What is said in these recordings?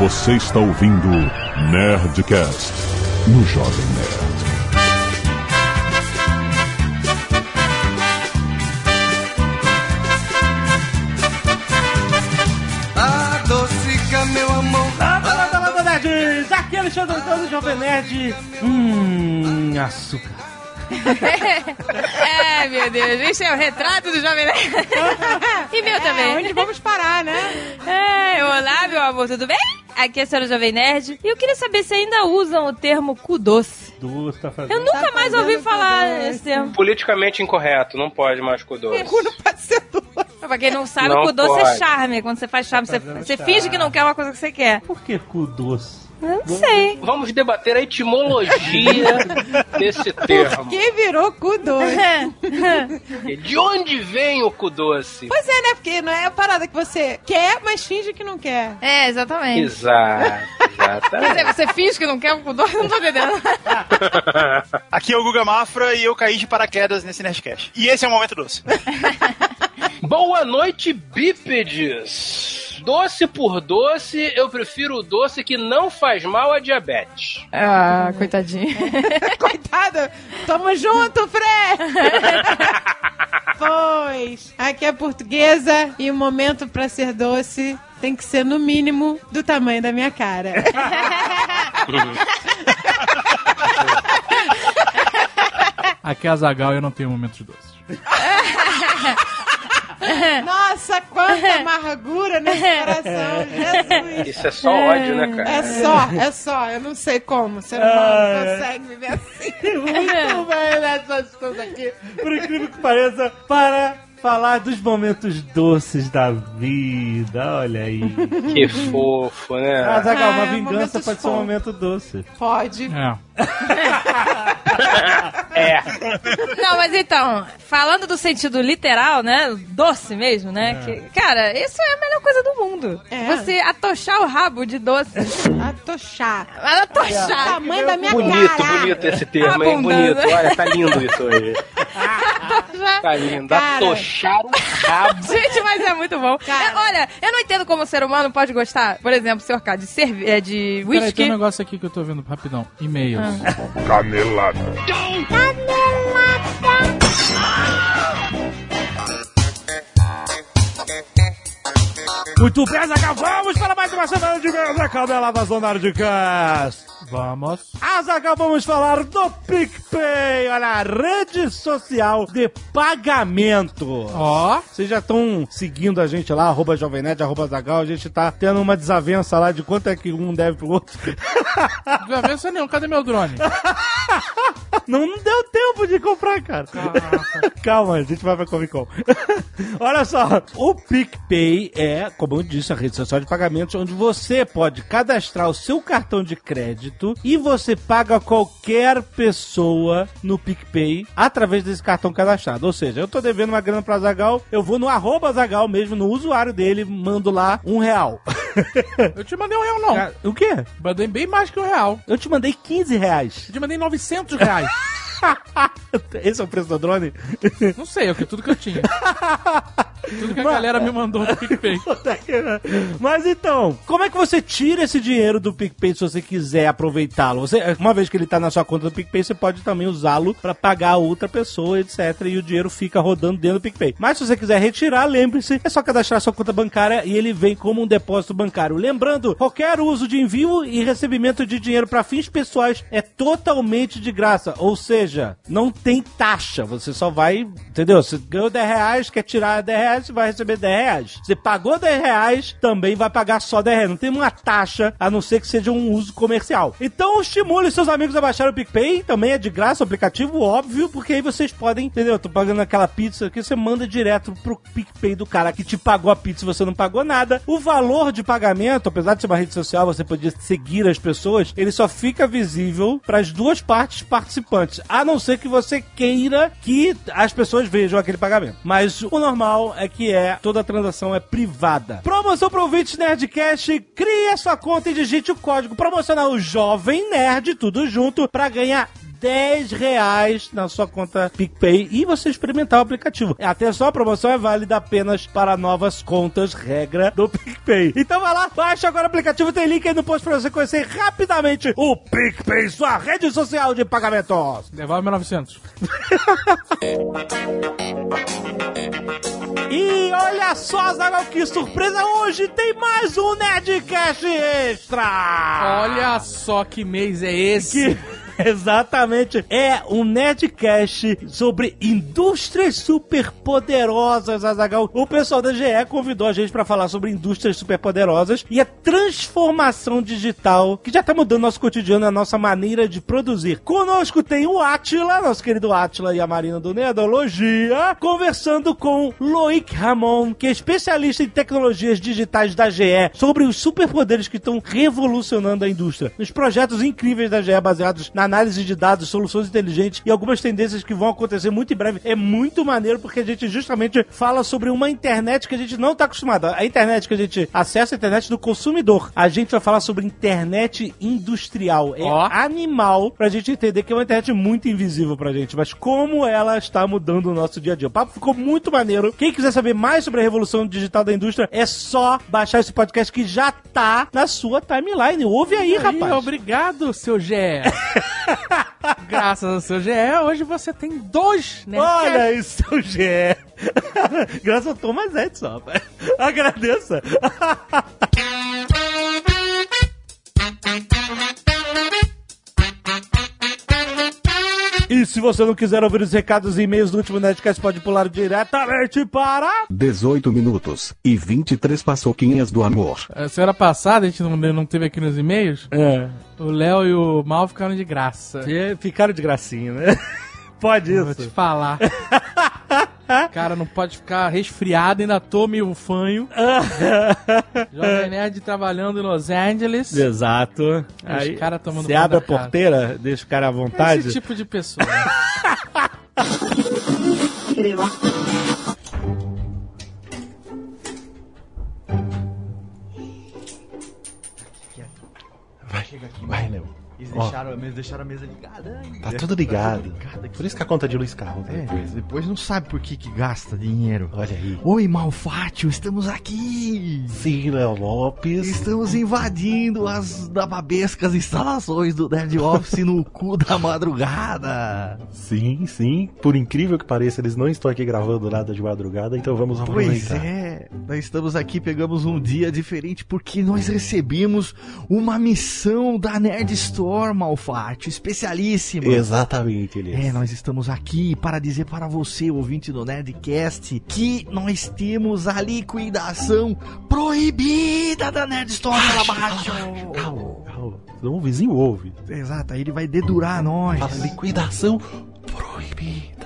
Você está ouvindo Nerdcast no Jovem Nerd. Adocica, meu amor. Landa, landa, landa, nerds! Aqui é Alexandre Antônio, Jovem Nerd. Hum, açúcar. É, meu Deus, este é o retrato do Jovem Nerd. E meu também. Onde vamos parar, né? É, olá, meu amor, tudo bem? Aqui é a senhora Jovem Nerd. E eu queria saber se ainda usam o termo cu doce. Doce, tá fazendo. Eu nunca mais ouvi falar cu esse termo. Politicamente incorreto, não pode mais com doce. Cu não pode ser doce. Pra quem não sabe, Não o cu doce é pode. charme. Quando você faz charme, você, fazendo você charme. finge que não quer uma coisa que você quer. Por que cu doce? Não sei. Vamos debater a etimologia desse termo. Que virou cu doce. De onde vem o cu doce? Pois é, né? Porque não é a parada que você quer, mas finge que não quer. É, exatamente. Exato, Quer dizer, você finge que não quer um cu doce? Eu não tô entendendo. Aqui é o Guga Mafra e eu caí de paraquedas nesse Nerdcast. E esse é o Momento Doce. Boa noite, bípedes. Doce por doce, eu prefiro o doce que não faz mal a diabetes. Ah, coitadinho. Coitada. Tamo junto, Fred. pois, aqui é portuguesa e o momento pra ser doce tem que ser no mínimo do tamanho da minha cara. Aqui é a Zagal e eu não tenho momentos doces. Nossa, quanta amargura nesse coração, Jesus. Isso é só ódio, né, cara? É só, é só. Eu não sei como o ser humano consegue viver assim. Muito bem, né? Nós estamos aqui, por incrível que pareça, para falar dos momentos doces da vida. Olha aí. Que fofo, né? Ah, Zagal, uma Ah, vingança pode ser um momento doce. Pode. É. É. Não, mas então, falando do sentido literal, né? Doce mesmo, né? Que, cara, isso é a melhor coisa do mundo. É. Você atochar o rabo de doce. Atochar. Atochar. Tamanho da minha Bonito, cara. bonito esse termo, hein? Bonito. Olha, tá lindo isso hoje. Tá lindo. Cara. Atochar o rabo. Gente, mas é muito bom. Cara. É, olha, eu não entendo como o ser humano pode gostar, por exemplo, senhor K, de, cerve é, de Peraí, whisky. tem um negócio aqui que eu tô vendo rapidão. E-mails. Canelada. Muito bem, Zagal, vamos para mais uma semana de Canela da Zona de Cast. Vamos. Azagal, vamos falar do PicPay, olha, a rede social de pagamento. Ó. Vocês já estão seguindo a gente lá, arroba Jovem Nerd, arroba Zagal, a gente tá tendo uma desavença lá de quanto é que um deve pro outro. Desavença nenhum. Cadê meu drone? Não, não deu tempo de comprar, cara. Calma, a gente vai pra Comic Con. Olha só, o PicPay é, como eu disse, a rede social de pagamentos onde você pode cadastrar o seu cartão de crédito e você paga qualquer pessoa no PicPay através desse cartão cadastrado. Ou seja, eu tô devendo uma grana pra Zagal, eu vou no arroba Zagal mesmo, no usuário dele, mando lá um real. Eu te mandei um real, não. O quê? Mandei bem mais que um real. Eu te mandei 15 reais. Eu te mandei 900 reais. Esse é o preço do drone? Não sei, é tudo que eu tinha. Tudo que a galera me mandou do PicPay. Mas então, como é que você tira esse dinheiro do PicPay se você quiser aproveitá-lo? Você, uma vez que ele tá na sua conta do PicPay, você pode também usá-lo pra pagar a outra pessoa, etc. E o dinheiro fica rodando dentro do PicPay. Mas se você quiser retirar, lembre-se, é só cadastrar sua conta bancária e ele vem como um depósito bancário. Lembrando, qualquer uso de envio e recebimento de dinheiro para fins pessoais é totalmente de graça. Ou seja, não tem taxa. Você só vai, entendeu? Você ganhou 10 reais, quer tirar 10 reais, você vai receber 10 reais. Você pagou 10 reais, também vai pagar só 10 reais. Não tem uma taxa, a não ser que seja um uso comercial. Então estimule seus amigos a baixar o PicPay. Também é de graça o aplicativo, óbvio, porque aí vocês podem, entendeu? Eu tô pagando aquela pizza aqui, você manda direto pro PicPay do cara que te pagou a pizza e você não pagou nada. O valor de pagamento, apesar de ser uma rede social, você podia seguir as pessoas, ele só fica visível para as duas partes participantes, a não ser que você queira que as pessoas vejam aquele pagamento. Mas o normal é que é toda a transação é privada. Promoção para ouvintes Nerdcast, crie a sua conta e digite o código promocional Jovem Nerd, tudo junto, para ganhar 10 reais na sua conta PicPay e você experimentar o aplicativo. Atenção, a promoção é válida apenas para novas contas, regra do PicPay. Então vai lá, baixa agora o aplicativo, tem link aí no post pra você conhecer rapidamente o PicPay, sua rede social de pagamentos. Devolve 1900. E olha só, Zagal, que surpresa! Hoje tem mais um Nerdcast Extra! Olha só que mês é esse. Que... Exatamente. É um Nerdcast sobre indústrias superpoderosas, Azagal. O pessoal da GE convidou a gente para falar sobre indústrias superpoderosas e a transformação digital que já tá mudando nosso cotidiano, a nossa maneira de produzir. Conosco tem o Atila, nosso querido Atila e a Marina do Nerdologia, conversando com Loic Ramon, que é especialista em tecnologias digitais da GE, sobre os superpoderes que estão revolucionando a indústria. Nos projetos incríveis da GE baseados na análise de dados, soluções inteligentes e algumas tendências que vão acontecer muito em breve. É muito maneiro porque a gente justamente fala sobre uma internet que a gente não está acostumado. A internet que a gente acessa a internet do consumidor. A gente vai falar sobre internet industrial. É Ó. animal pra gente entender que é uma internet muito invisível pra gente, mas como ela está mudando o nosso dia a dia. O papo ficou muito maneiro. Quem quiser saber mais sobre a revolução digital da indústria, é só baixar esse podcast que já tá na sua timeline. Ouve aí, Aí, rapaz. obrigado, seu GE. Graças ao seu GE, hoje você tem dois, né? Olha isso, seu GE. Graças ao Thomas Edison, rapaz. Agradeça. E se você não quiser ouvir os recados e e-mails do último Nerdcast, pode pular diretamente para... 18 minutos e 23 paçoquinhas do amor. A semana passada, a gente não, não teve aqui nos e-mails, É. o Léo e o Mal ficaram de graça. E Ficaram de gracinha, né? Pode Vou te isso. falar. Cara, não pode ficar resfriado, ainda tome o fanho. Jovem Nerd trabalhando em Los Angeles. Exato. Os caras tomando Você abre a casa. porteira, deixa o cara à vontade. Esse tipo de pessoa. deixaram, a mesa, deixaram a mesa ligada ainda. Tá tudo ligado. Por isso que a conta de luz caiu É, depois. depois não sabe por que, que gasta dinheiro. Olha aí. Oi, Malfátio, estamos aqui! Sim, Léo Lopes. Estamos invadindo as babescas instalações do Nerd Office no cu da madrugada. Sim, sim. Por incrível que pareça, eles não estão aqui gravando nada de madrugada, então vamos Pois aproveitar. é, nós estamos aqui, pegamos um dia diferente porque nós recebemos uma missão da Nerd Store, Malfátio, especialíssima. Exatamente, Elias. É, nós estamos aqui para dizer para você, ouvinte do Nerdcast, que nós temos a liquidação proibida da Nerd Store lá abaixo. Calma, calma. Senão o vizinho ouve. Exato, aí ele vai dedurar nós. Fala liquidação proibida.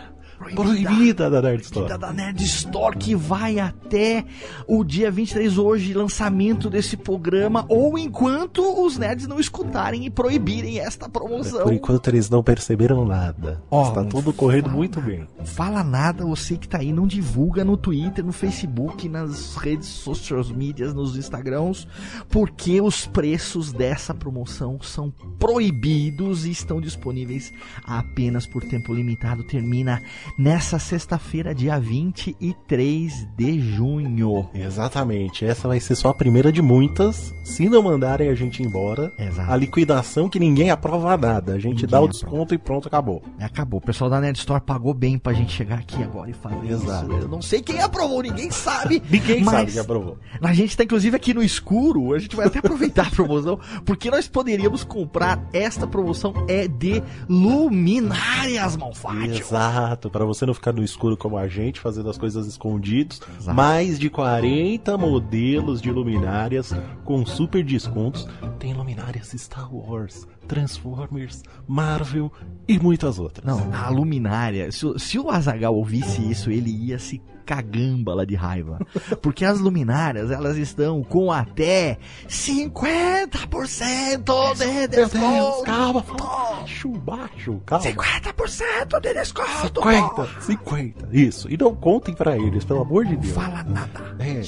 Proibida da Nerd Store. da Nerd Store que vai até o dia 23 hoje, lançamento desse programa, ou enquanto os nerds não escutarem e proibirem esta promoção. Por enquanto eles não perceberam nada. Ó, Está tudo correndo fala muito bem. Fala nada, você que tá aí, não divulga no Twitter, no Facebook, nas redes social medias, nos Instagrams, porque os preços dessa promoção são proibidos e estão disponíveis apenas por tempo limitado. Termina nessa sexta-feira, dia 23 de junho. Exatamente. Essa vai ser só a primeira de muitas. Se não mandarem a gente embora, Exato. a liquidação que ninguém aprova nada. A gente Ninguém dá o aprova. desconto e pronto, acabou. Acabou. O pessoal da Nerd Store pagou bem pra gente chegar aqui agora e fazer Exato. isso. Eu não sei quem aprovou, ninguém sabe. Ninguém sabe que aprovou. A gente tá inclusive aqui no escuro, a gente vai até aproveitar a promoção, porque nós poderíamos comprar esta promoção é de luminárias, Malfátio. Exato, para você não ficar no escuro como a gente, fazendo as coisas escondidos. Exato. Mais de 40 modelos de luminárias com super descontos. Tem luminárias Star Wars, Transformers, Marvel e muitas outras. Não, a luminária, se, o- se o Azagal ouvisse isso, ele ia se cagambala de raiva. Porque as luminárias, elas estão com até 50% de desconto. calma, baixo, baixo, calma. 50% de desconto. 50, 50, isso. E não contem pra eles, pelo amor de Deus. Fala nada. É, é.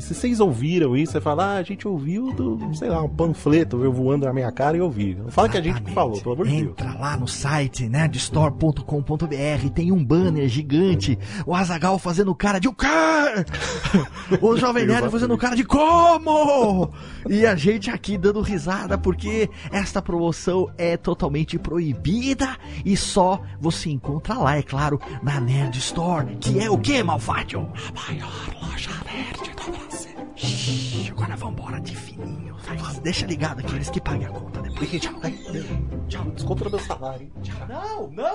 Se vocês ouviram isso, você fala, ah, a gente ouviu do, sei lá, um panfleto veio voando na minha cara e eu ouvi. Não fala que a gente falou, pelo amor de Deus. Entra lá no site nerdstore.com.br, tem um banner gigante, o Azagal fazendo cara de o quê? O Jovem Nerd fazendo cara de como? E a gente aqui dando risada porque esta promoção é totalmente proibida e só você encontra lá, é claro, na Nerd Store, que é o que, Malfátio? A maior loja nerd do Brasil. Shhh, agora vambora de fininho. Vai, deixa ligado aqui, eles que paguem a conta depois. Tchau. Tchau, desconto no meu salário. hein? Não, não.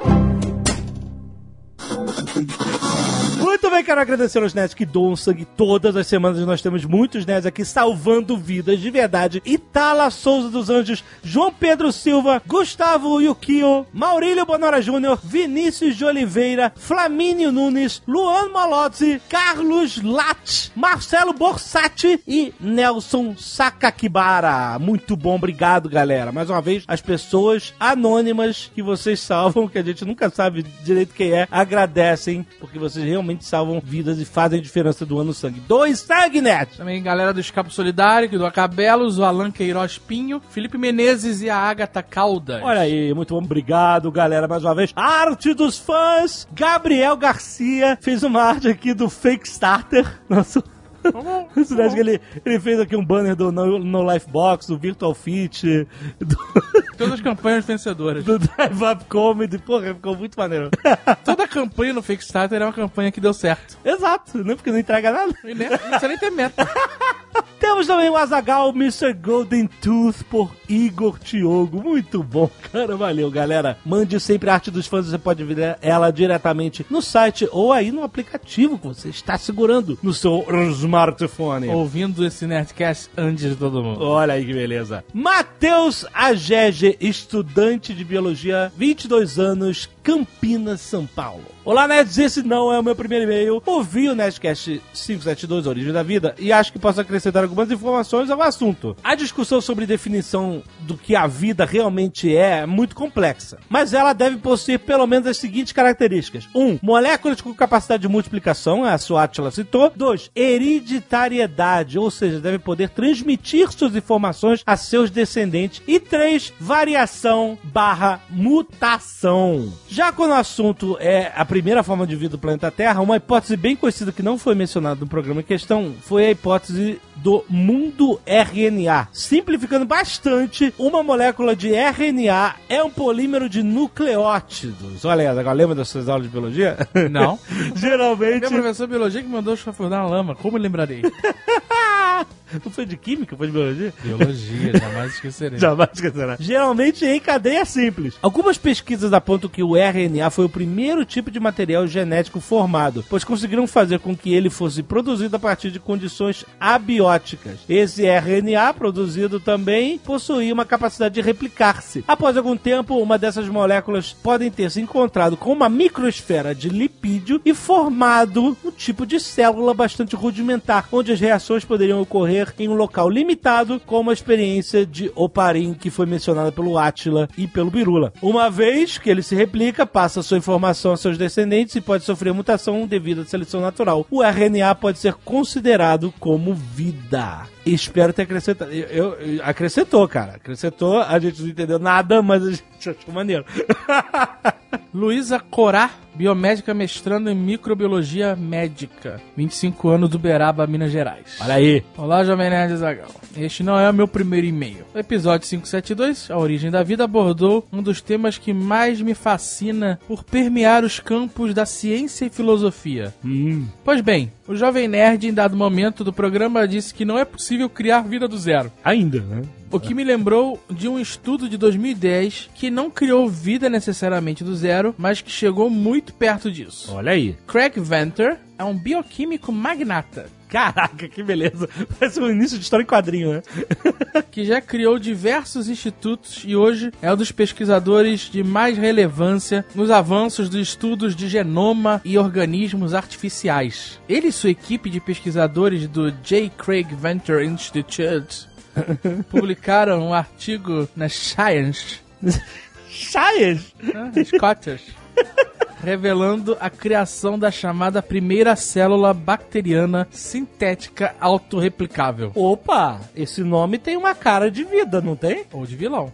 Muito bem, quero agradecer aos nerds que doam sangue todas as semanas. Nós temos muitos nerds aqui salvando vidas de verdade. Itala Souza dos Anjos, João Pedro Silva, Gustavo Yukio, Maurílio Bonora Júnior, Vinícius de Oliveira, Flamínio Nunes, Luan Malozzi, Carlos Lat, Marcelo Borsatti e Nelson Sakakibara. Muito bom, obrigado, galera. Mais uma vez, as pessoas anônimas que vocês salvam, que a gente nunca sabe direito quem é, agradecem, porque vocês realmente salvam vidas e fazem diferença do ano sangue. Dois sangue, net! Também galera do Escapo Solidário, do Acabelos, o Alan Queiroz Pinho, Felipe Menezes e a Agatha Caldas. Olha aí, muito bom, obrigado, galera, mais uma vez. Arte dos fãs, Gabriel Garcia fez uma arte aqui do Fake Starter, nosso... Esse nerd que ele, ele fez aqui um banner do No, no Life Box, do Virtual Fit, do, Todas as campanhas vencedoras. do Drive Up Comedy. Porra, ficou muito maneiro. Toda campanha no Fake Starter é uma campanha que deu certo. Exato, né? Porque não entrega nada. E nem- Não precisa nem ter meta. Temos também o Azagal Mr. Golden Tooth por Igor Tiogo. Muito bom, cara. Valeu, galera. Mande sempre a arte dos fãs. Você pode ver ela diretamente no site ou aí no aplicativo que você está segurando no seu smartphone. Ouvindo esse Nerdcast antes de todo mundo. Olha aí que beleza. Matheus Agege, estudante de biologia, 22 anos, Campinas, São Paulo. Olá, nerds, esse não é o meu primeiro e-mail. Ouvi o Nerdcast 572, Origem da Vida, e acho que posso acrescentar algumas informações ao assunto. A discussão sobre definição do que a vida realmente é é muito complexa, mas ela deve possuir pelo menos as seguintes características. 1. Um, moléculas com capacidade de multiplicação, a sua Atila citou. 2. Hereditariedade, ou seja, deve poder transmitir suas informações a seus descendentes. E 3. Variação barra mutação. Já quando o assunto é a primeira forma de vida do planeta Terra, uma hipótese bem conhecida que não foi mencionada no programa em questão foi a hipótese do mundo RNA. Simplificando bastante, uma molécula de RNA é um polímero de nucleótidos. Olha aí, agora lembra das suas aulas de biologia? Não. Geralmente. Meu professor de biologia que mandou chafurdar na lama. Como eu lembrarei? Não foi de química, foi de biologia? Biologia, jamais esquecerei. Jamais esquecerá. Geralmente em cadeia simples. Algumas pesquisas apontam que o RNA foi o primeiro tipo de material genético formado, pois conseguiram fazer com que ele fosse produzido a partir de condições abióticas. Esse RNA, produzido também, possuía uma capacidade de replicar-se. Após algum tempo, uma dessas moléculas podem ter se encontrado com uma microesfera de lipídio e formado um tipo de célula bastante rudimentar, onde as reações poderiam ocorrer em um local limitado, como a experiência de Oparin, que foi mencionada pelo Átila e pelo Birula. Uma vez que ele se replica, passa sua informação aos seus descendentes e pode sofrer mutação devido à seleção natural. O RNA pode ser considerado como vida. Espero ter acrescentado. Eu, eu- acrescentou, cara. Acrescentou. A gente não entendeu nada, mas a gente achou maneiro. Luísa Corá, biomédica mestrando em microbiologia médica. 25 anos do Beraba, Minas Gerais. Olha aí. Olá, Jovem Nerd Zagal. Este não é o meu primeiro e-mail. O episódio 572, A Origem da Vida, abordou um dos temas que mais me fascina por permear os campos da ciência e filosofia. Pois bem, o Jovem Nerd, em dado momento do programa, disse que não é possível criar vida do zero. Ainda, né? O que me lembrou de um estudo de 2010 que não criou vida necessariamente do zero, mas que chegou muito perto disso. Olha aí. Craig Venter é um bioquímico magnata Caraca, que beleza. Parece um início de história em quadrinho, né? que já criou diversos institutos e hoje é um dos pesquisadores de mais relevância nos avanços dos estudos de genoma e organismos artificiais. Ele e sua equipe de pesquisadores do J. Craig Venter Institute publicaram um artigo na Science, Chaias. né, Scottish, revelando a criação da chamada primeira célula bacteriana sintética autorreplicável. Opa, esse nome tem uma cara de vida, não tem? Ou de vilão.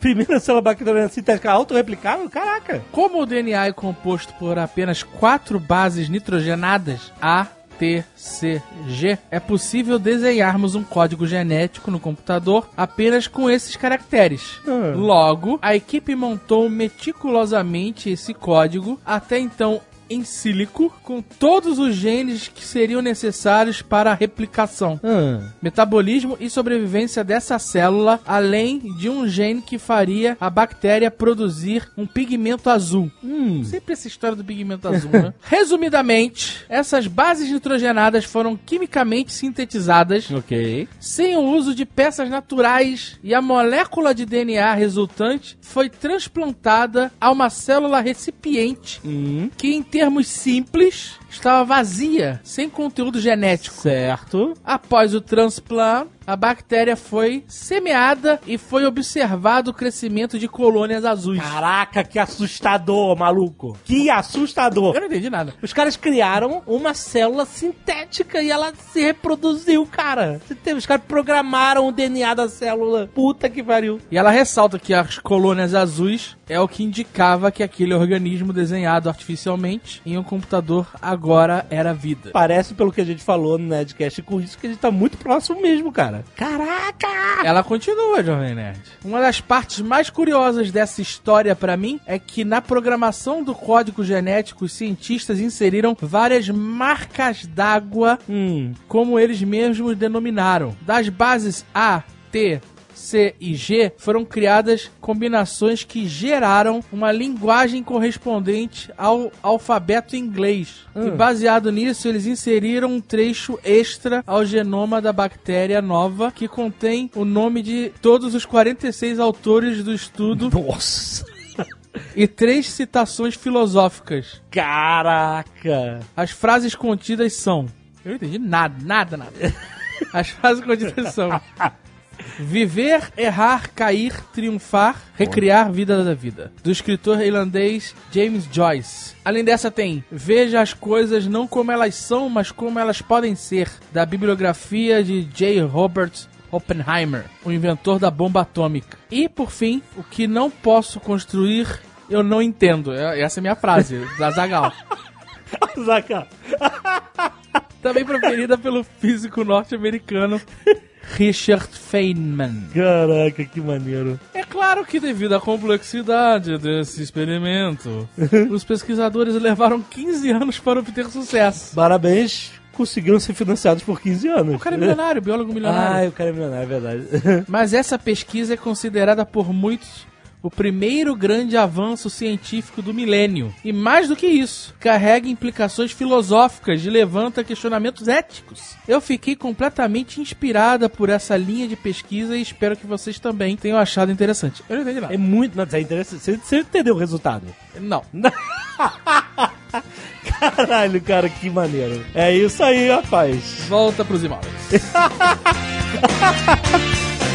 Primeira célula bacteriana sintética autorreplicável? Caraca. Como o DNA é composto por apenas quatro bases nitrogenadas, A, T, C, G, é possível desenharmos um código genético no computador apenas com esses caracteres. Logo, a equipe montou meticulosamente esse código, até então em sílico, com todos os genes que seriam necessários para a replicação, metabolismo e sobrevivência dessa célula, além de um gene que faria a bactéria produzir um pigmento azul. Sempre essa história do pigmento azul, né? Resumidamente, essas bases nitrogenadas foram quimicamente sintetizadas Ok. sem o uso de peças naturais e a molécula de DNA resultante foi transplantada a uma célula recipiente que, em termos simples, estava vazia, sem conteúdo genético. Certo. Após o transplante, a bactéria foi semeada e foi observado o crescimento de colônias azuis. Caraca, que assustador, maluco. Que assustador. Eu não entendi nada. Os caras criaram uma célula sintética e ela se reproduziu, cara. Os caras programaram o DNA da célula. Puta que pariu. E ela ressalta que as colônias azuis é o que indicava que aquele organismo desenhado artificialmente em um computador agora era vida. Parece, pelo que a gente falou no Nerdcast com isso, que a gente tá muito próximo mesmo, cara. Caraca! Ela continua, Jovem Nerd. Uma das partes mais curiosas dessa história pra mim é que na programação do código genético os cientistas inseriram várias marcas d'água, como eles mesmos denominaram. Das bases A, T, C e G foram criadas combinações que geraram uma linguagem correspondente ao alfabeto inglês. E baseado nisso, eles inseriram um trecho extra ao genoma da bactéria nova que contém o nome de todos os 46 autores do estudo Nossa! e três citações filosóficas. Caraca! As frases contidas são. Eu não entendi nada, nada, nada. As frases contidas são. Viver, errar, cair, triunfar, recriar vida da vida. Do escritor irlandês James Joyce. Além dessa tem Veja as coisas não como elas são, mas como elas podem ser. Da bibliografia de J. Robert Oppenheimer, o inventor da bomba atômica. E, por fim, o que não posso construir, eu não entendo. É- Essa é a minha frase, da Zagal. Zaca. Também preferida pelo físico norte-americano Richard Feynman. Caraca, que maneiro. É claro que devido à complexidade desse experimento, os pesquisadores levaram 15 anos para obter sucesso. Parabéns, conseguiram ser financiados por 15 anos. O cara é milionário, biólogo milionário. Ah, o cara é milionário, é verdade. Mas essa pesquisa é considerada por muitos o primeiro grande avanço científico do milênio. E mais do que isso, carrega implicações filosóficas e levanta questionamentos éticos. Eu fiquei completamente inspirada por essa linha de pesquisa e espero que vocês também tenham achado interessante. Eu não entendi nada. É muito. Não, é interessante. Você, você entendeu o resultado? Não. Caralho, cara, que maneiro. É isso aí, rapaz. Volta pros imóveis.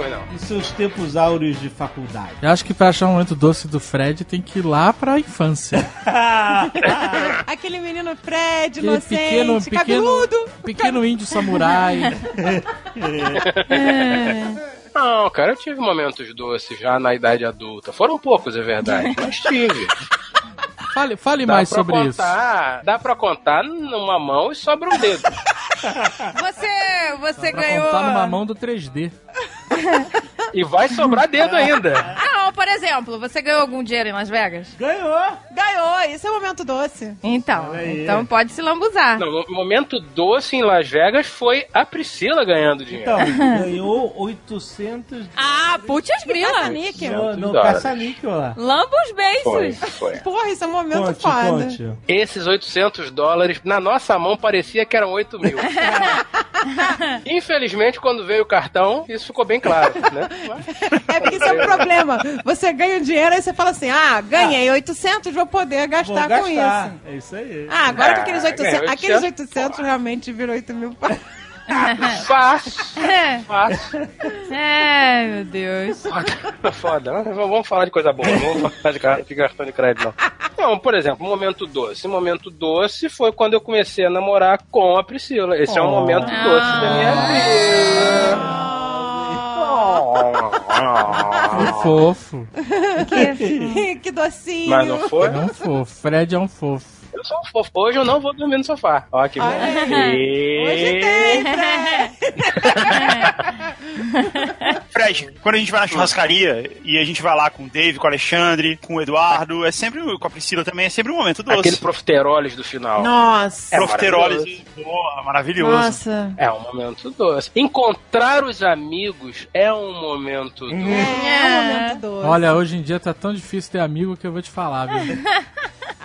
Foi não. E seus tempos áureos de faculdade? Eu acho que pra achar um momento doce do Fred tem que ir lá pra infância. Aquele menino Fred, Aquele inocente, pequeno, pequeno, cabeludo. pequeno índio samurai. Não, cara, eu tive momentos doces já na idade adulta. Foram poucos, é verdade, mas tive. Fale, fale Dá mais sobre isso. contar, Dá pra contar numa mão e sobra um dedo. Você, você Pra ganhou. contar numa mão do 3D. E vai sobrar dedo ainda. Não, por exemplo, você ganhou algum dinheiro em Las Vegas? Ganhou! Ganhou, isso é um momento doce. Então, então pode se lambuzar. Não, o momento doce em Las Vegas foi a Priscila ganhando dinheiro. Então, ganhou 800 Ah, putz grila. Caça-níquel. caça-níquel lá. Lamba os beiços. foi. Porra, isso é um momento Conte, foda. conte. Esses 800 dólares, na nossa mão, parecia que eram 8 mil. Infelizmente, quando veio o cartão, isso ficou bem claro, né? É porque isso é um problema. Você ganha o dinheiro e você fala assim: ah, ganhei 800, vou poder Vou gastar, gastar. com isso. É isso aí. Ah, agora que Ah, aqueles ganhei 800, 800, aqueles 800 realmente viram 8 mil. pa- Fácil, É. fácil. É, meu Deus. Foda, foda. Vamos falar de coisa boa, não vamos falar de car- de cartão de crédito, não. Não, por exemplo, momento doce. Momento doce foi quando eu comecei a namorar com a Priscila. Esse é um momento doce da minha vida. Que fofo. que docinho. Mas não foi? É um fofo. Fred é um fofo. Eu sou um fofo. Hoje eu não vou dormir no sofá. Ó, que bom. Hoje tem, Fred. Fred, quando a gente vai na churrascaria e a gente vai lá com o Dave, com o Alexandre, com o Eduardo, é sempre, com a Priscila também, é sempre um momento doce. Aquele profiteroles do final. Nossa. É Profiterólise, porra, maravilhoso. Nossa. É um momento doce. Encontrar os amigos é um momento doce. É um momento doce. Olha, hoje em dia tá tão difícil ter amigo que eu vou te falar, viu?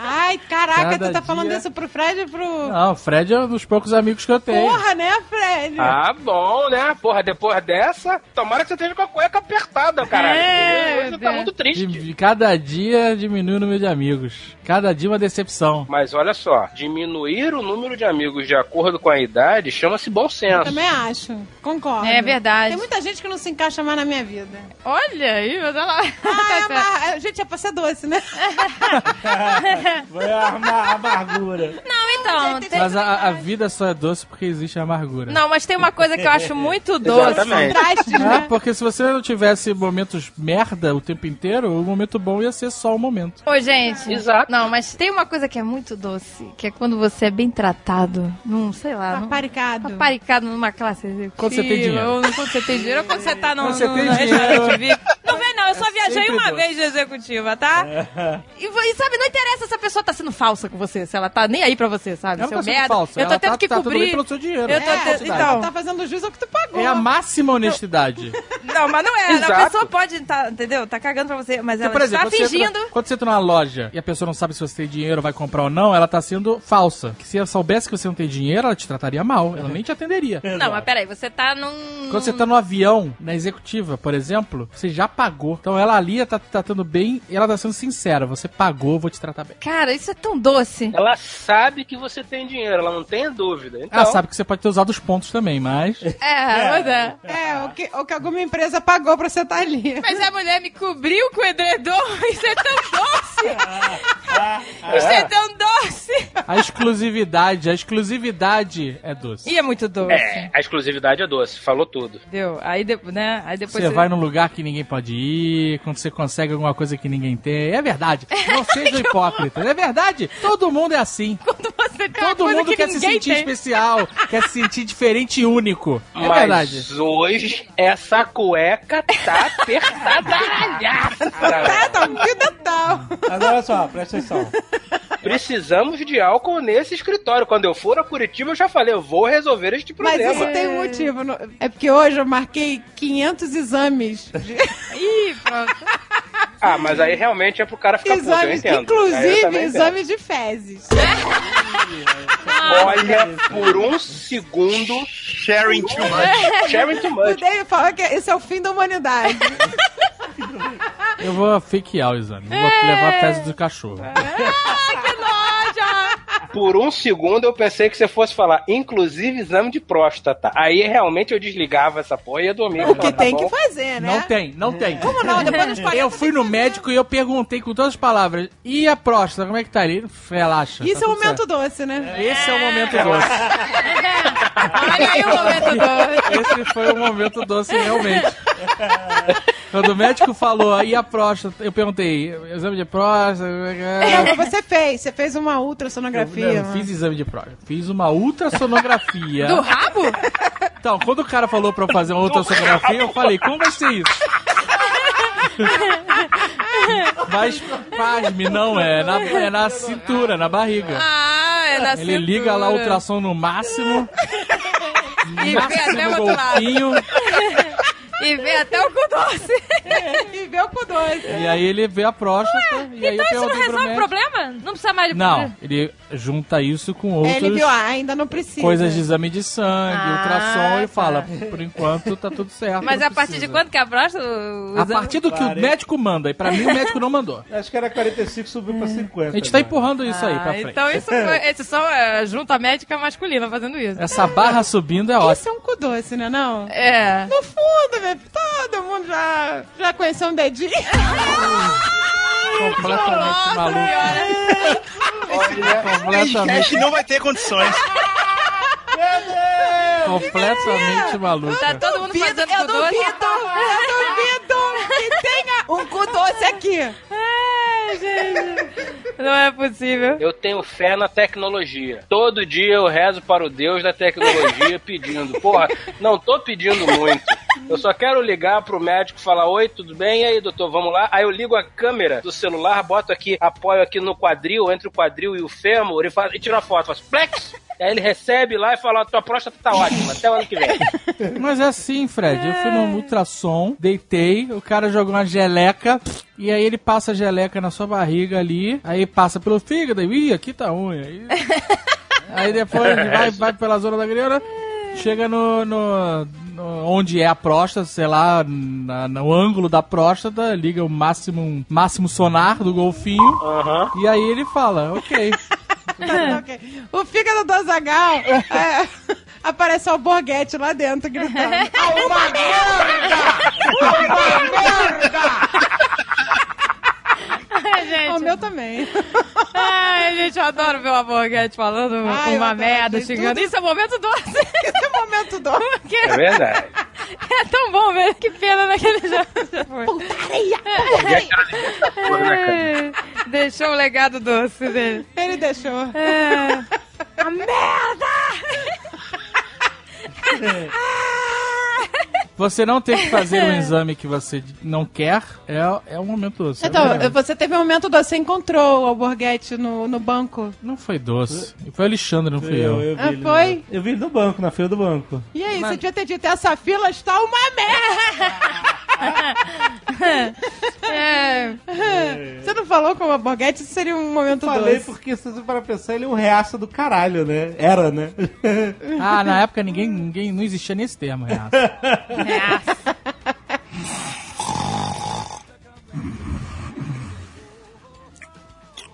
Ai, caraca, Cada tu tá falando dia- isso pro Fred e pro. Não, o Fred é um dos poucos amigos que eu tenho. Porra, né, Fred? Ah, bom, né? Porra, depois dessa, tomara que você esteja com a cueca apertada, caralho. É, Você tá Deus. muito triste. De, cada dia diminui o número de amigos. Cada dia uma decepção. Mas olha só, diminuir o número de amigos de acordo com a idade chama-se bom senso. Também acho. Concordo. É verdade. Tem muita gente que não se encaixa mais na minha vida. Olha aí, mas olha lá. Ah, é uma... Gente, é pra ser doce, né? Vai armar amargura. Não, então. tem- Mas a, a vida só é doce porque existe a amargura. Não, mas tem uma coisa que eu acho muito doce. Exatamente. Contrastes, É, né? porque se você não tivesse momentos merda o tempo inteiro, o momento bom ia ser só o momento. Ô, gente. Exato. Não, mas tem uma coisa que é muito doce, que é quando você é bem tratado num, sei lá, num, Paparicado. paparicado numa classe executiva. Quando você tem dinheiro. Ou quando você tem dinheiro, ou quando você tá num, você restaurante. VIP. Não vem não, eu só É viajei uma doce. vez de executiva, tá? E, vo- e sabe, não interessa se a pessoa tá sendo falsa com você, se ela tá nem aí pra você, sabe? Ela Seu não tá merda. falsa, eu tô ela tendo tá- que tá cobrir. pelo seu dinheiro. Eu tô É, te- então, então. tá fazendo juiz ao que tu pagou. É a máxima honestidade. Não, mas não é. A Exato. pessoa pode tá, entendeu? Tá cagando pra você, mas Então, ela exemplo, está quando você, fingindo. entra, quando você entra numa loja e a pessoa não sabe se você tem dinheiro, vai comprar ou não, ela tá sendo falsa. Que se ela soubesse que você não tem dinheiro, ela te trataria mal. Ela nem te atenderia. Não, mas peraí, você tá num. Quando você tá no avião, na executiva, por exemplo, você já pagou. Então ela ali tá tratando bem e ela tá sendo sincera. Você pagou, vou te tratar bem. Cara, isso é tão doce. Ela sabe que você tem dinheiro, ela não tem dúvida. Então, Ela sabe que você pode ter usado os pontos também, mas. É, mas é. É, o que, o que alguma empresa pagou pra você estar ali. Mas a mulher me cobriu com o edredom. Isso é tão doce. Isso é tão doce. A exclusividade, a exclusividade é doce. E é muito doce. É, a exclusividade é doce, falou tudo. Entendeu? Aí, de, né? Aí depois Você vai num lugar que ninguém pode ir, quando você consegue alguma coisa que ninguém tem. É verdade. Não seja hipócrita. É verdade. Todo mundo é assim. Quando você tem uma Todo coisa mundo que quer se sentir tem. especial, quer se sentir diferente e único. É Mas verdade. hoje essa cueca tá apertada. É, tá um dental. Mas olha só, presta atenção. Precisamos de álcool nesse escritório. Quando eu for a Curitiba, eu já falei, eu vou resolver este Mas problema. isso tem um motivo. não- É porque hoje eu marquei 500 exames. Ih, pronto. Ah, mas aí realmente é pro cara ficar puto, eu entendo. Aí eu inclusive, também entendo. de fezes. Olha, por um segundo, Sharing too much. sharing too O much. David falou que esse é o fim da humanidade. Eu vou fakear o exame. Vou levar a fezes do cachorro. Que! Por um segundo eu pensei que você fosse falar, inclusive exame de próstata. Aí realmente eu desligava essa porra e ia dormir. Porque Então, tá tem bom. que fazer, né? Não tem, não tem. Como não? Depois dos 40 Eu fui no médico e eu perguntei com todas as palavras. E a próstata, como é que tá ali? Relaxa. Isso tá é tudo momento doce, né? certo. Esse é o momento doce. Olha aí o momento doce. Esse foi o momento doce, realmente. Quando o médico falou, e a próstata? Eu perguntei, exame de próstata? Não, mas você fez. Você fez uma ultrassonografia. Eu, não, fiz exame de próstata. Fiz uma ultrassonografia. Do rabo? Então, quando o cara falou pra eu fazer uma ultrassonografia, eu falei, como vai ser isso? Mas, pasme, não, é na, é na cintura, na barriga. Ah, é na Ele cintura. liga lá o ultrassom no máximo, E vem até o máximo outro lado. E E vê até o cu doce. e vê o cu doce. E aí ele vê a próstata e aí então eu isso não resolve o problema? Não precisa mais de Não, ele junta isso com outros Ele viu, ah, ainda não precisa. coisas de exame de sangue, Ah, ultrassom e tá. fala, por enquanto tá tudo certo. Mas a partir de precisa." quando que é a próstata? o A partir do que o médico manda, e pra mim o médico não mandou. Acho que era 45, subiu pra 50. A gente tá agora. empurrando isso aí Ah, pra frente. Então isso foi, esse só é junta médica masculina fazendo isso. Essa barra subindo é ótimo. Isso é um cu doce, né não? É. No fundo, velho, todo mundo já, já conheceu um dedinho. Completamente maluco. Podcast Completamente, não vai ter condições. Completamente maluco. Tá todo mundo fazendo eu cu doce. duvido, eu duvido que tenha um cu doce aqui. Ai, gente. Não é possível. Eu tenho fé na tecnologia. Todo dia eu rezo para o Deus da tecnologia pedindo. Porra, não tô pedindo muito. Eu só quero ligar pro médico e falar: Oi, tudo bem? E aí, doutor, vamos lá? Aí eu ligo a câmera do celular, boto aqui, apoio aqui no quadril, entre o quadril e o fêmur, e, faz, e tiro a foto, faço plex. Aí ele recebe lá e fala: Tua próstata tá ótima, até o ano que vem. Mas é assim, Fred. Eu fui no ultrassom, deitei, o cara jogou uma geleca, e aí ele passa a geleca na sua barriga ali, aí passa pelo fígado, e ih, aqui tá ruim. Aí, aí depois ele vai, vai pela zona da grana, chega no, no- no- onde é a próstata, sei lá, na- no ângulo da próstata, liga o máximo, máximo sonar do golfinho, Aham. e aí ele fala, ok. Ok. O fígado do Azagal é, aparece o Borghetti lá dentro gritando. "Ah, uma merda! Uma merda! Ai, gente. O meu também. Ai, gente, eu adoro ver o Amorguete falando Ai, uma adoro, merda, gente, xingando. tudo- Isso é momento doce. Esse é momento do... Porque É verdade. é tão bom ver. Que pena naquele já, já foi. É, Deixou o legado doce dele. Ele deixou. É. A merda! Você não ter que fazer um exame que você não quer é, é um momento doce. Então, É você teve um momento doce. Você encontrou o Alborguete no, no banco. Não foi doce. Foi o Alexandre, não fui eu. eu vi Ah, no foi? banco. Eu vi ele no banco, na fila do banco. E aí, você devia ter dito, essa fila está uma merda! É. Você não falou com o Alborguete? Isso seria um momento Falei doce. porque, se você para pensar, ele é um reaça do caralho, né? Era, né? Ah, na época ninguém, ninguém não existia nesse termo, Renato.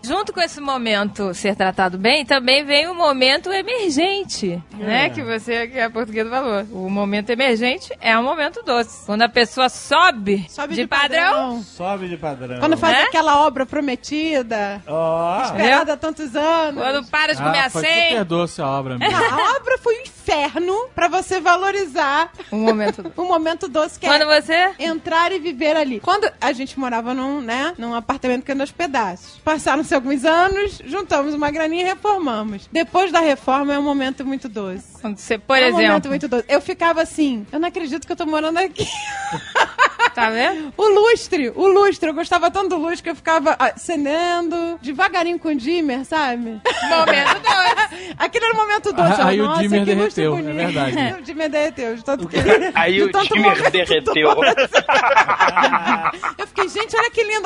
Junto com esse momento ser tratado bem, também vem o momento emergente, né? Que você, que é português falou. O momento emergente é um momento doce. Quando a pessoa sobe, Sobe de, padrão, Sobe de padrão. Quando faz Né? aquela obra prometida, Ó, esperada há tantos anos. quando para de comer Ah, a foi 100, super doce a obra mesmo. A obra foi um inferno pra você valorizar um momento o momento doce que Quando é você... entrar e viver ali. Quando a gente morava num, né, num apartamento que anda aos pedaços. Passaram-se alguns anos, juntamos uma graninha e reformamos. Depois da reforma é um momento muito doce. Quando você, por é um momento exemplo... muito doce. Eu ficava assim, eu não acredito que eu tô morando aqui. Tá vendo? O lustre, o lustre. Eu gostava tanto do lustre que eu ficava acendendo devagarinho com o dimmer, sabe? Momento doce. Aquele era o momento doce. Aí o Nossa, dimmer que lustre derreteu, é verdade. o dimmer derreteu. De tanto que... Aí de o tanto Dimmer derreteu. Eu fiquei, gente, olha que lindo.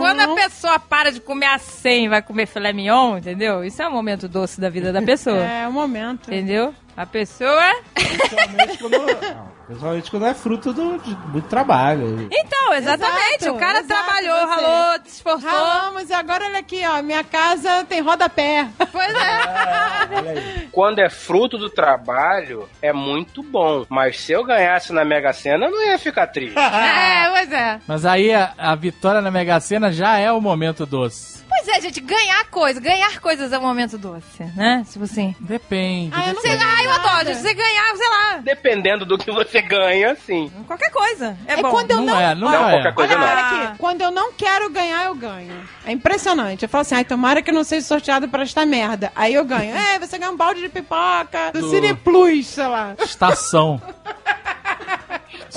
Quando a pessoa para de comer a 100 e vai comer filé mignon, entendeu? Isso é um momento doce da vida da pessoa. É, o momento. Entendeu? A pessoa. Principalmente quando, não, principalmente quando é fruto do, de muito trabalho. Então, exatamente. Exato, o cara exato, trabalhou, você. ralou, se esforçou. Ralamos e agora olha aqui, ó. Minha casa tem rodapé. Pois é. Quando é fruto do trabalho, é muito bom. Mas se eu ganhasse na Mega Sena, eu não ia ficar triste. É, pois é. Mas aí a, a vitória na Mega Sena já é o momento doce. Pois é, gente, ganhar coisa, ganhar coisas é um momento doce, né? Tipo assim. Depende. Ah, eu não Você, sei. ah, eu adoro, gente, você ganhar, sei lá, Dependendo do que você ganha, sim. qualquer coisa. É, É bom. quando eu não, não... é, não, Não, é. qualquer coisa Olha, não. olha aqui. Quando eu não quero ganhar, eu ganho. É impressionante. Eu falo assim, ai, tomara que eu não seja sorteado pra esta merda. Aí eu ganho. É, você ganha um balde de pipoca do, Do- Cine Plus, sei lá. Estação.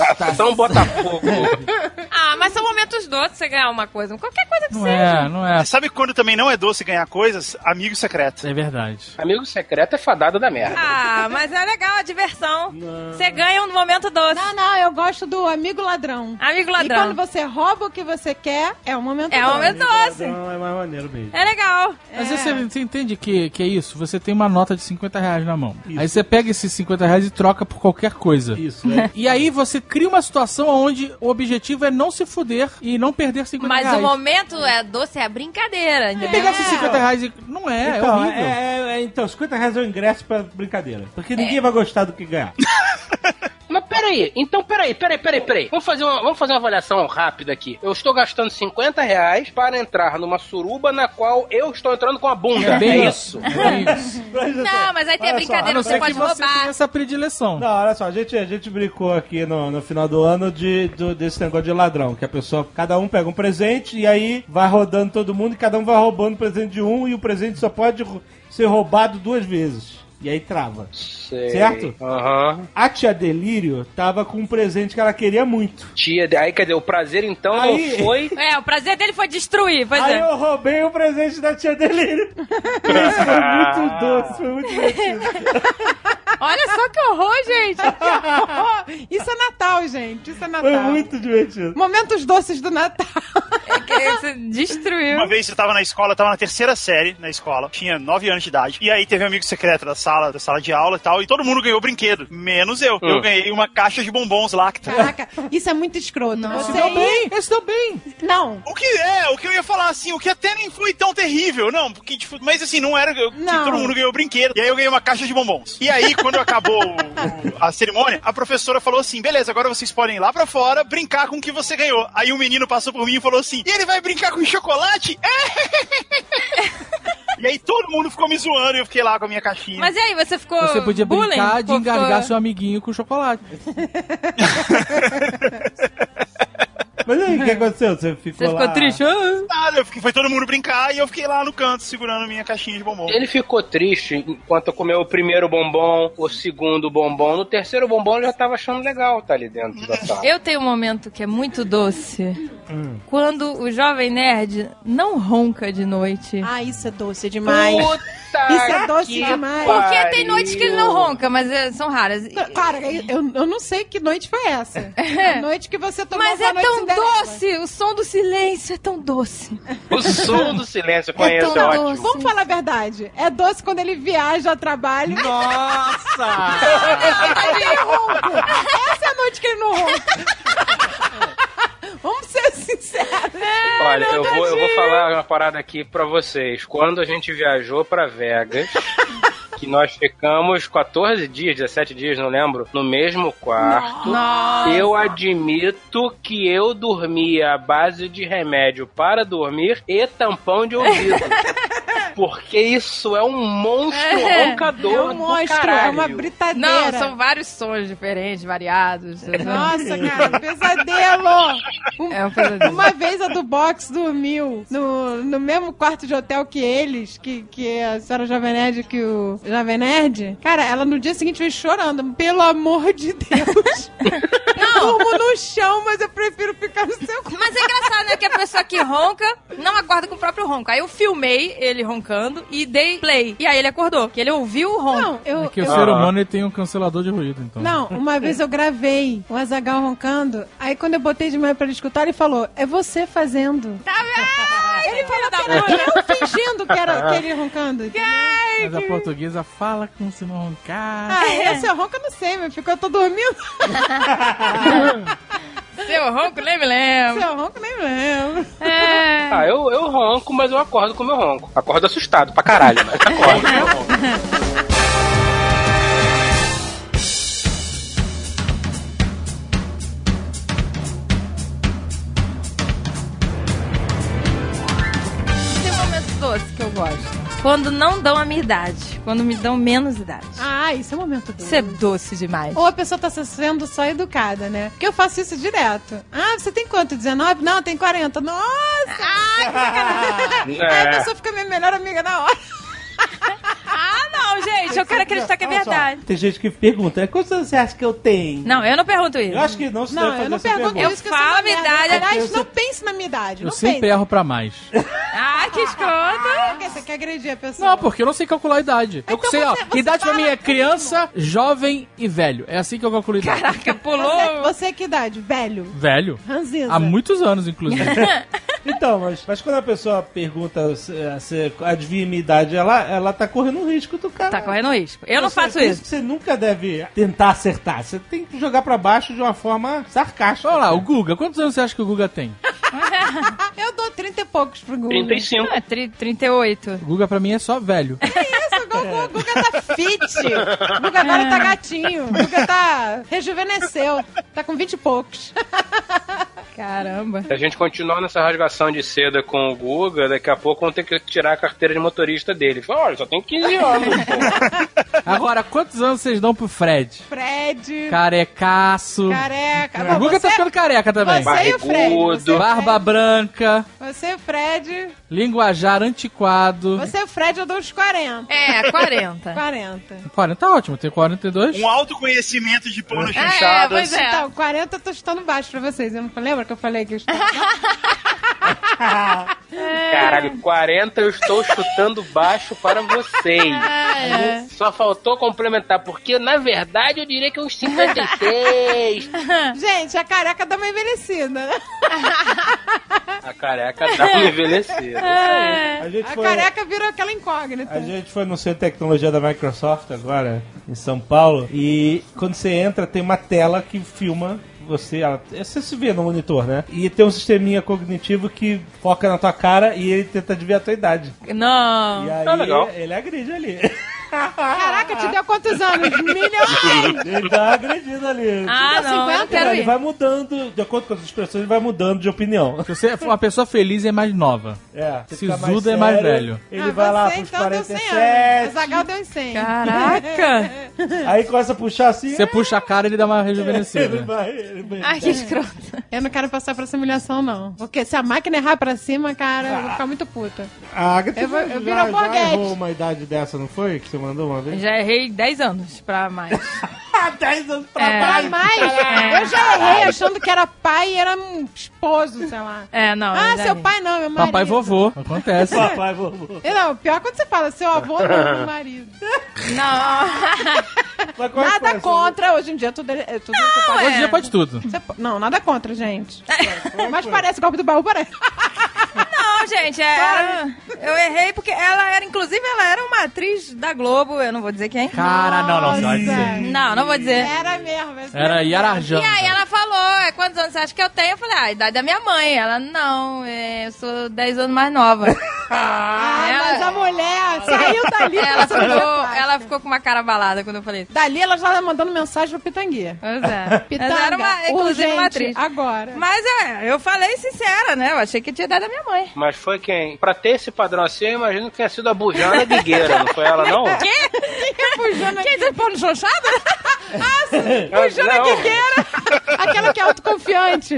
Ação Botafogo. Ah, mas são momentos doces. Você ganhar uma coisa. Qualquer coisa que Não seja. é, não é. Sabe quando também não é doce ganhar coisas? Amigo secreto. É verdade. Amigo secreto é fadado da merda. Ah, mas é legal a diversão. Você ganha um momento doce. Não, não, eu gosto do amigo ladrão. Amigo E ladrão. quando você rouba o que você quer, é um momento É um doce. momento doce. Não, é mais maneiro mesmo. É legal. Mas você, você entende que, que é isso? Você tem uma nota de 50 reais na mão. Aí você pega esses 50 reais e troca por qualquer coisa. Isso, é. E aí você cria uma situação onde o objetivo é não se fuder e não perder 50 Mas reais. o momento é doce, é a brincadeira. E pegar esses 50 reais e... Não é, é Então, horrível. é, é- então, 50 reais é o ingresso pra brincadeira. Porque ninguém vai gostar do que ganhar. Mas peraí, então peraí, peraí, peraí, peraí. Vamos fazer, uma, vamos fazer uma avaliação rápida aqui. Eu estou gastando 50 reais para entrar numa suruba na qual eu estou entrando com a bunda. É bem É isso. isso. É isso. Não, mas aí tem a Olha só, A brincadeira que você que pode você roubar. tenha essa predileção. Não, olha só, a gente, a gente brincou aqui no, no final do ano de, do- desse negócio de ladrão, que a pessoa, cada um pega um presente e aí vai rodando todo mundo e cada um vai roubando o presente de um e o presente só pode ser roubado duas vezes. E aí trava. Sei. Certo? Aham. A tia Delírio tava com um presente que ela queria muito. Tia, aí quer dizer, o prazer então Aí- não foi. É, o prazer dele foi destruir, pois Aí é. eu roubei o presente da tia Delírio. Isso foi muito doce, foi muito divertido. Olha só que horror, gente. Isso é Natal, gente. Isso é Natal. Foi muito divertido. Momentos doces do Natal. É que você destruiu. Uma vez eu tava na escola, eu tava na terceira série na escola, tinha 9 anos de idade. E aí teve um amigo secreto da sala, da sala de aula e tal, e todo mundo ganhou brinquedo, menos eu. Eu ganhei uma caixa de bombons lacta. Caraca, isso é muito escroto. Esse Você deu bem, esse deu bem. Não. O que é, o que eu ia falar assim, o que até nem foi tão terrível, não, porque, tipo, mas assim, não era eu- que Não. todo mundo ganhou brinquedo. E aí eu ganhei uma caixa de bombons. E aí, quando acabou o- o- a cerimônia, a professora falou assim: beleza, agora vocês podem ir lá pra fora brincar com o que você ganhou. Aí um menino passou por mim e falou assim: e ele vai brincar com chocolate? E aí todo mundo ficou me zoando e eu fiquei lá com a minha caixinha. Mas e aí, você ficou Você podia bullying? brincar de Ficou- engargar seu amiguinho com chocolate. Mas aí, o que aconteceu? Você ficou Você lá... ficou triste? Ah. Nada, eu fiquei, foi todo mundo brincar e eu fiquei lá no canto segurando a minha caixinha de bombom. Ele ficou triste enquanto comeu o primeiro bombom, o segundo bombom. No terceiro bombom ele já tava achando legal tá ali dentro da sala. Eu tenho um momento que é muito doce. Quando o jovem nerd não ronca de noite. Ah, isso é doce demais. Puta Isso é doce que demais. Porque pariu. tem noites que ele não ronca, mas é, são raras. Cara, eu, eu não sei que noite foi essa. A noite que você tomou Mas é noite tão. Doce, o som do silêncio é tão doce. O som do silêncio eu conheço, tão é ótimo. doce. Vamos falar a verdade. É doce quando ele viaja a trabalho. Nossa! ele ronca. Essa é a noite que ele não ronca. Vamos ser sinceros. Olha, eu vou, eu vou falar uma parada aqui pra vocês. Quando a gente viajou pra Vegas, que nós ficamos 14 dias, 17 dias, não lembro, no mesmo quarto, Nossa. eu admito que eu dormia à base de remédio para dormir e tampão de ouvido. Porque isso é um monstro É. roncador É um monstro, é uma britadeira. Não, são vários sons diferentes, variados. Nossa, cara, pesadelo! Um- É um pesadelo. Uma vez a do box dormiu no, no mesmo quarto de hotel que eles, que, que a senhora Jovem Nerd, que o Jovem Nerd. Cara, ela no dia seguinte veio chorando. Pelo amor de Deus. Não. Durmo no chão, mas eu prefiro ficar no seu quarto. Mas é engraçado, né? Que a pessoa que ronca não acorda com o próprio ronco. Aí eu filmei ele roncando e dei play. E aí ele acordou, que ele ouviu o ronco. Não, eu, É que o eu- ser humano ele tem um cancelador de ruído, então. Não, uma vez eu gravei o Azagal roncando. Aí quando eu botei de manhã pra ele escutar, ele falou: É você fazendo. Tá vendo? Ele falou da que era eu fingindo que era que ele roncando. Mas a portuguesa fala como se não roncar. Ah, esse eu ronco eu não sei, meu filho, eu tô dormindo. Seu ronco, nem me lembro. Seu ronco nem lembro. É. Ah, eu, eu ronco, mas eu acordo com o meu ronco. Acordo assustado pra caralho, mas acordo com o meu ronco. gosto. Quando não dão a minha idade. Quando me dão menos idade. Ah, isso é um momento doce. Isso é doce demais. Ou a pessoa tá sendo só educada, né? Porque eu faço isso direto. Ah, você tem quanto? 19? Não, tem 40. Nossa! Ai, que sacanagem. Aí a É. pessoa fica minha melhor amiga na hora. Ah, não, Não, gente, eu quero acreditar que é Olha só, verdade. Tem gente que pergunta, quantos anos você acha que eu tenho? Não, eu não pergunto isso. Eu acho que não se Não, deve fazer eu não essa pergunto pergunta. isso que Eu eu falo a minha idade, Aliás, eu não pense na minha idade. Eu Não sempre pense. erro pra mais. Ah, que escroto. Por que você quer agredir a pessoa? Não, porque eu não sei calcular a idade. Eu Então sei, ó, você- você idade pra fala mim é criança, jovem e velho. É assim que eu calculo a idade. Caraca, pulou. Você, você que idade? Velho. Velho? Ranzinza. Há muitos anos, inclusive. Então, mas, mas quando a pessoa pergunta se, se adivinha minha idade, ela, ela tá correndo um risco do cara. Tá correndo risco. Eu não Você- faço isso. Você nunca deve tentar acertar. Você tem que jogar pra baixo de uma forma sarcástica. Olha lá, o Guga. Quantos anos você acha que o Guga tem? Eu dou 30 e poucos pro Google. 35. Não, é tri- 38. O Guga pra mim é só velho. Isso, o Guga, o Guga tá fit. O Guga agora tá gatinho. O Guga tá... Rejuvenesceu. Tá com 20 e poucos. Caramba. Se a gente continuar nessa rasgação de seda com o Guga, daqui a pouco vão ter que tirar a carteira de motorista dele. Fala, Olha, só tem 15 anos. Agora, quantos anos vocês dão pro Fred? Fred. Carecaço. Careca. O Bom, Guga tá você- ficando careca também. Você e o Fred. Barrigudo. Você, o Barba Fred. branca, Você o Fred. linguajar antiquado. Você o Fred, eu dou uns 40. É, 40. 40. 40 tá ótimo, tem 42. Um autoconhecimento de pôr no É, chuchado. pois é. Então, 40 eu tô chutando baixo pra vocês. Eu não lembra que eu falei que eu chutava Caralho, 40 eu estou chutando baixo para vocês. É. Só faltou complementar, porque na verdade eu diria que é uns 56. Gente, a careca dá uma envelhecida, né? A careca dá uma envelhecida. A gente A foi, careca virou aquela incógnita. a gente foi no Centro de Tecnologia da Microsoft agora, em São Paulo, e quando você entra tem uma tela que filma você, ela, você se vê no monitor, né? E tem um sisteminha cognitivo que foca na tua cara e ele tenta adivinhar a tua idade. Não. E aí Ah, legal. ele agride ali. Caraca, te deu quantos anos? Milhões! Ele dá uma agredida ali. Ah, não, eu 50, não quero ele ir. vai mudando, de acordo com as expressões, ele vai mudando de opinião. Se você for uma pessoa feliz, é mais nova. É, Sisuda fica é mais velho. Ele Ah, vai lá pros então, deu 100 anos. 47. Zagal deu 100. Caraca. Aí começa a puxar assim. Você puxa a cara, ele dá uma ele rejuvenescida. vai, ele vai. Ai, que escroto. Eu não quero passar por essa humilhação, não. Porque se a máquina errar pra cima, cara, eu vou ficar muito puta. A Agatha Eu vou- eu já, já errou uma idade dessa, não foi? Que você mandou uma vez? Já errei 10 anos pra mais. Ah, 10 anos pra É. Pra mais, eu já errei achando que era pai e era um esposo, sei lá. É, não. Ah, seu errei. pai não, meu marido. Papai e vovô. Acontece. Papai, vovô. E Não, pior quando você fala seu avô não, meu marido. Não. É Nada essa- contra, hoje em dia tudo, é- tudo você pode... Hoje em dia pode tudo. você não, nada contra, gente. Mas parece, golpe do baú parece. Não, gente, é, era- eu errei porque ela era, inclusive, ela era uma atriz da Globo, eu não vou dizer quem. Cara, não, não, vai dizer. Não, não vou dizer. Era mesmo. Era. Yara E aí ela falou, é, quantos anos você acha que eu tenho? Eu falei, ah, a idade da minha mãe. Ela, não, é, eu sou 10 anos mais nova. Ah, Ela- mas a mulher saiu dali. ela, ficou, a ela ficou com uma cara balada quando eu falei isso. Dali ela já tá mandando mensagem pro Pitangui. Pois é. Pitanga, Mas era uma, inclusive uma urgente, atriz. agora. Mas é, eu falei sincera, né? Eu achei que tinha idade da minha mãe. Mas foi quem? Pra ter esse padrão assim, eu imagino que tenha sido a Bujana Guigueira, não foi ela, não? Pujana Quem tá pondo chanchada? Ah, sim, Pujana Não. Guigueira. Aquela que é autoconfiante.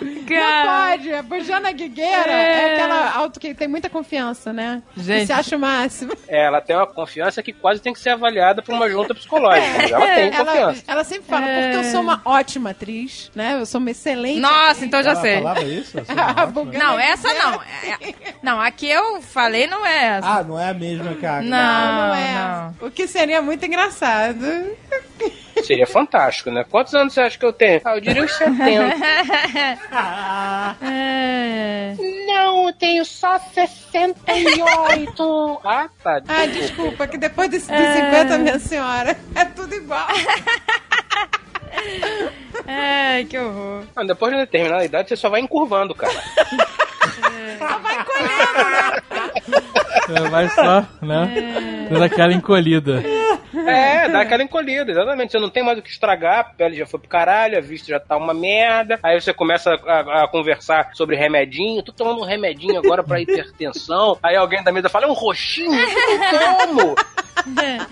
Não Cara. pode. A Pujana Guigueira é. É. aquela auto que tem muita confiança, né? Gente. Que se acha o máximo. É, ela tem uma confiança que quase tem que ser avaliada por uma junta psicológica. Mas ela tem Ela, confiança. ela sempre fala, É. porque eu sou uma ótima atriz, né? Eu sou uma excelente Nossa, então eu já Ela sei. falava isso? A ótimo. Bugana Não, essa não. É- é- Não, a que eu falei não é essa. Ah, não é a mesma que a Agatha. Não, Não, é. O que seria muito engraçado. Seria fantástico, né? Quantos anos você acha que eu tenho? Ah, eu diria uns 70. É. Não, eu tenho só 68. ah, tá. Ah, desculpa, que depois desse, dos É. 50, minha senhora, é tudo igual. Ai, que horror. Não, depois de determinada idade, você só vai encurvando, cara. É, Vai só, né? Dando aquela encolhida. É, dá aquela encolhida, exatamente. Você não tem mais o que estragar, a pele já foi pro caralho, a vista já tá uma merda. Aí você começa a, a conversar sobre remedinho. Tô tomando um remedinho agora pra hipertensão. Aí alguém da mesa fala, é um roxinho? Como?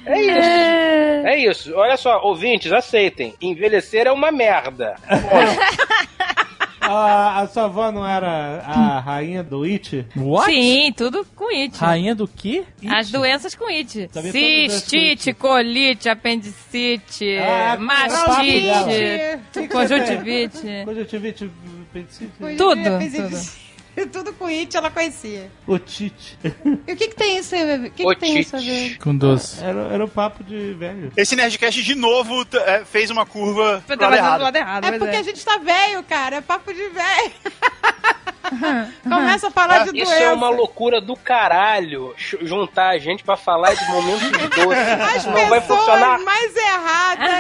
É isso. É isso. Olha só, ouvintes, aceitem. Envelhecer é uma merda. Ponto. a, a sua avó não era a rainha do It? What? Sim, tudo com it. Rainha do quê? As doenças com it. Sabia Cistite, colite, apendicite, Ah, mastite, Conjuntivite. conjuntivite. Conjuntivite, apendicite, Tudo, Tudo com it ela conhecia. otite. E o que que tem isso aí, bebê? O que, que tem isso a ver? Com doce. Era, era o papo de velho. Esse Nerdcast de novo é, fez uma curva pro lado errado. lado errado, É mas porque a gente tá velho, cara. É papo de velho. Começa a falar de Isso doença. é uma loucura do caralho. Juntar a gente pra falar de momentos doces. As Isso não vai funcionar. mais erradas.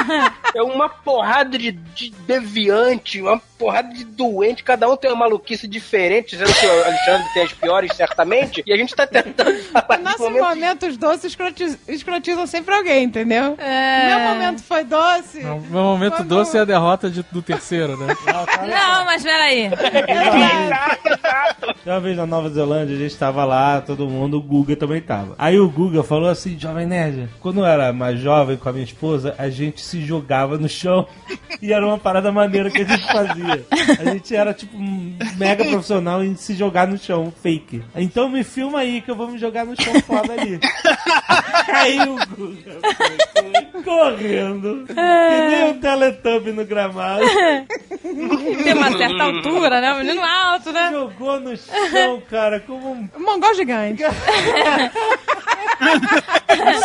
É uma porrada de, de deviante, uma porrada de doente. Cada um tem uma maluquice diferente, dizendo que o Alexandre tem as piores, certamente. E a gente tá tentando falar de Nossos momentos momentos doces escrotiz- escrotizam sempre alguém, entendeu? É. Meu momento foi doce. O meu momento Quando- doce é a derrota de- do terceiro, né? Não, mas peraí. Uma vez na Nova Zelândia, a gente tava lá, todo mundo, o Guga também tava. Aí o Guga falou assim, Jovem Nerd, quando eu era mais jovem com a minha esposa, a gente se jogava no chão e era uma parada maneira que a gente fazia. A gente era tipo um mega profissional em se jogar no chão, fake. Então me filma aí que eu vou me jogar no chão foda ali. Aí o Guga foi, foi correndo, que nem um teletubbie no gramado. Tem uma certa altura, né? O menino alto, né? Jogou no chão, cara, como um Um mongol gigante.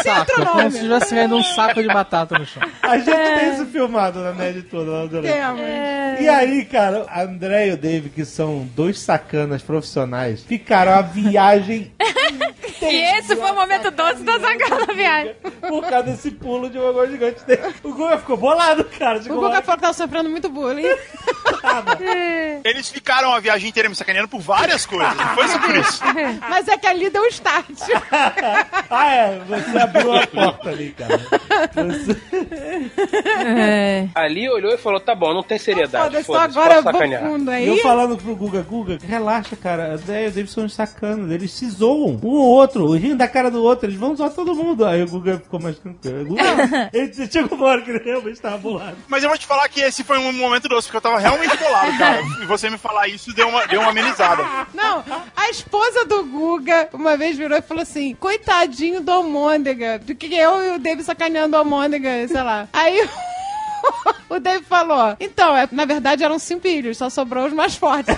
Saco. É como se tivesse caindo um saco de batata no chão. A gente tem isso filmado na nerd toda lá durante. Temos. E aí, cara, a André e o Dave, que são dois sacanas profissionais, ficaram a viagem E esse foi o momento doce da sacada da viagem. por causa desse pulo de um bagulho gigante dele. O Guga ficou bolado, cara. O Guga falou que tava sofrendo muito bullying. Eles ficaram a viagem inteira me sacaneando por várias coisas. Não foi só por isso. Mas é que ali deu um start. ah, é, você abriu a porta ali, cara. Você... É. Ali olhou e falou: tá bom, não tem seriedade. Foda-se, Foda-se, agora eu posso vou sacanear. fundo aí. eu falando pro Guga, Guga, relaxa, cara. A André e o Dave são sacanas. Eles se zoam um ou outro, rindo da cara do outro. Eles vão zoar todo mundo. Aí o Guga ficou mais tranquilo. Guga, ele chegou uma hora que ele realmente tava bolado. Mas eu vou te falar que esse foi um momento doce, porque eu tava realmente bolado, cara. E você me falar isso deu uma, deu uma amenizada. Não, a esposa do Guga uma vez virou e falou assim: coitadinho do Almôndega. Porque eu e o David sacaneando o Almôndega, sei lá. Aí. O Dave falou: Então, é, na verdade eram cinco filhos, só sobrou os mais fortes.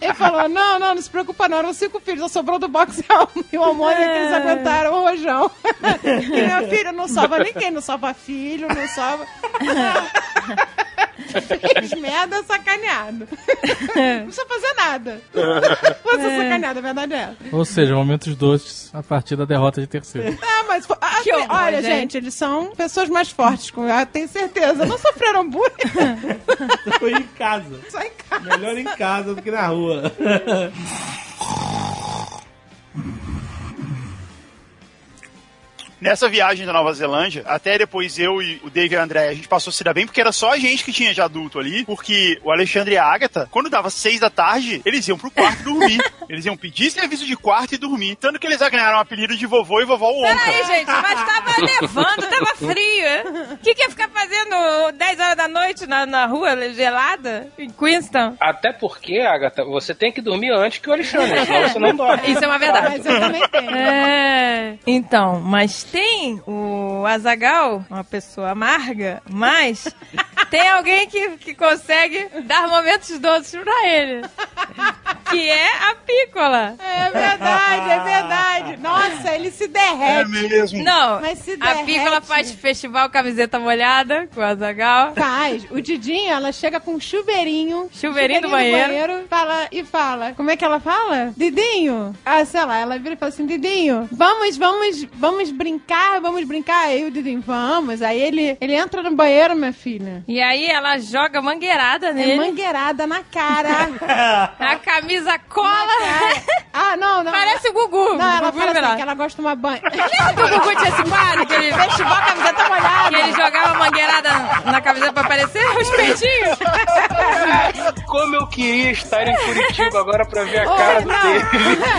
Ele falou: Não, não, não se preocupa, não. Eram cinco filhos, só sobrou do boxe e o Almôndega que eles aguentaram o rojão. E meu filho não salva ninguém, não salva filho, não salva. Fez merda sacaneado. Não precisa fazer nada. Você sacaneado, a verdade é essa. Ou seja, momentos doces a partir da derrota de terceiro. Ah, mas Que horror, olha, gente. gente. eles são pessoas mais fortes, com- eu tenho certeza. Não sofreram bullying Foi em casa. só em casa. Melhor em casa do que na rua. Nessa viagem da Nova Zelândia, até depois eu e o Dave e o André, a gente passou a se dar bem, porque era só a gente que tinha de adulto ali, porque o Alexandre e a Agatha, quando dava seis da tarde, eles iam pro quarto dormir. Eles iam pedir serviço de quarto e dormir. Tanto que eles já ganharam o apelido de vovô e vovó Onca. Peraí, gente, mas tava nevando, tava frio. O que, que ia ficar fazendo 10 horas da noite na, na rua gelada, em Queenstown? Até porque, Agatha, você tem que dormir antes que o Alexandre, senão você não dorme. Isso é uma verdade. Mas eu também tenho. É. Então, mas tem o Azagal, uma pessoa amarga, mas tem alguém que, que consegue dar momentos doces pra ele. Que é a Pícola. É verdade, é verdade. Nossa, ele se derrete. mesmo. Não, Mas se a derrete. Pícola faz festival camiseta molhada com o Azagal. Faz. O Didinho, ela chega com um chuveirinho. Chuveirinho do banheiro. fala, e fala. Como é que ela fala? Didinho. Ah, sei lá, ela vira e fala assim, Didinho, vamos, vamos, vamos brincar, vamos brincar. Aí o Didinho, vamos. Aí ele, ele entra no banheiro, minha filha. E aí ela joga mangueirada É nele. mangueirada na cara. A camisa cola. ah, não, não. Parece o Gugu. Não, ela Gugu fala melhor. assim, que ela gosta de tomar banho. Lembra que o Gugu tinha esse quadro? Que ele Festival camiseta molhada. Que ele jogava mangueirada na camiseta pra aparecer os peitinhos? Como eu queria estar em Curitiba agora pra ver a Ô, cara não. dele.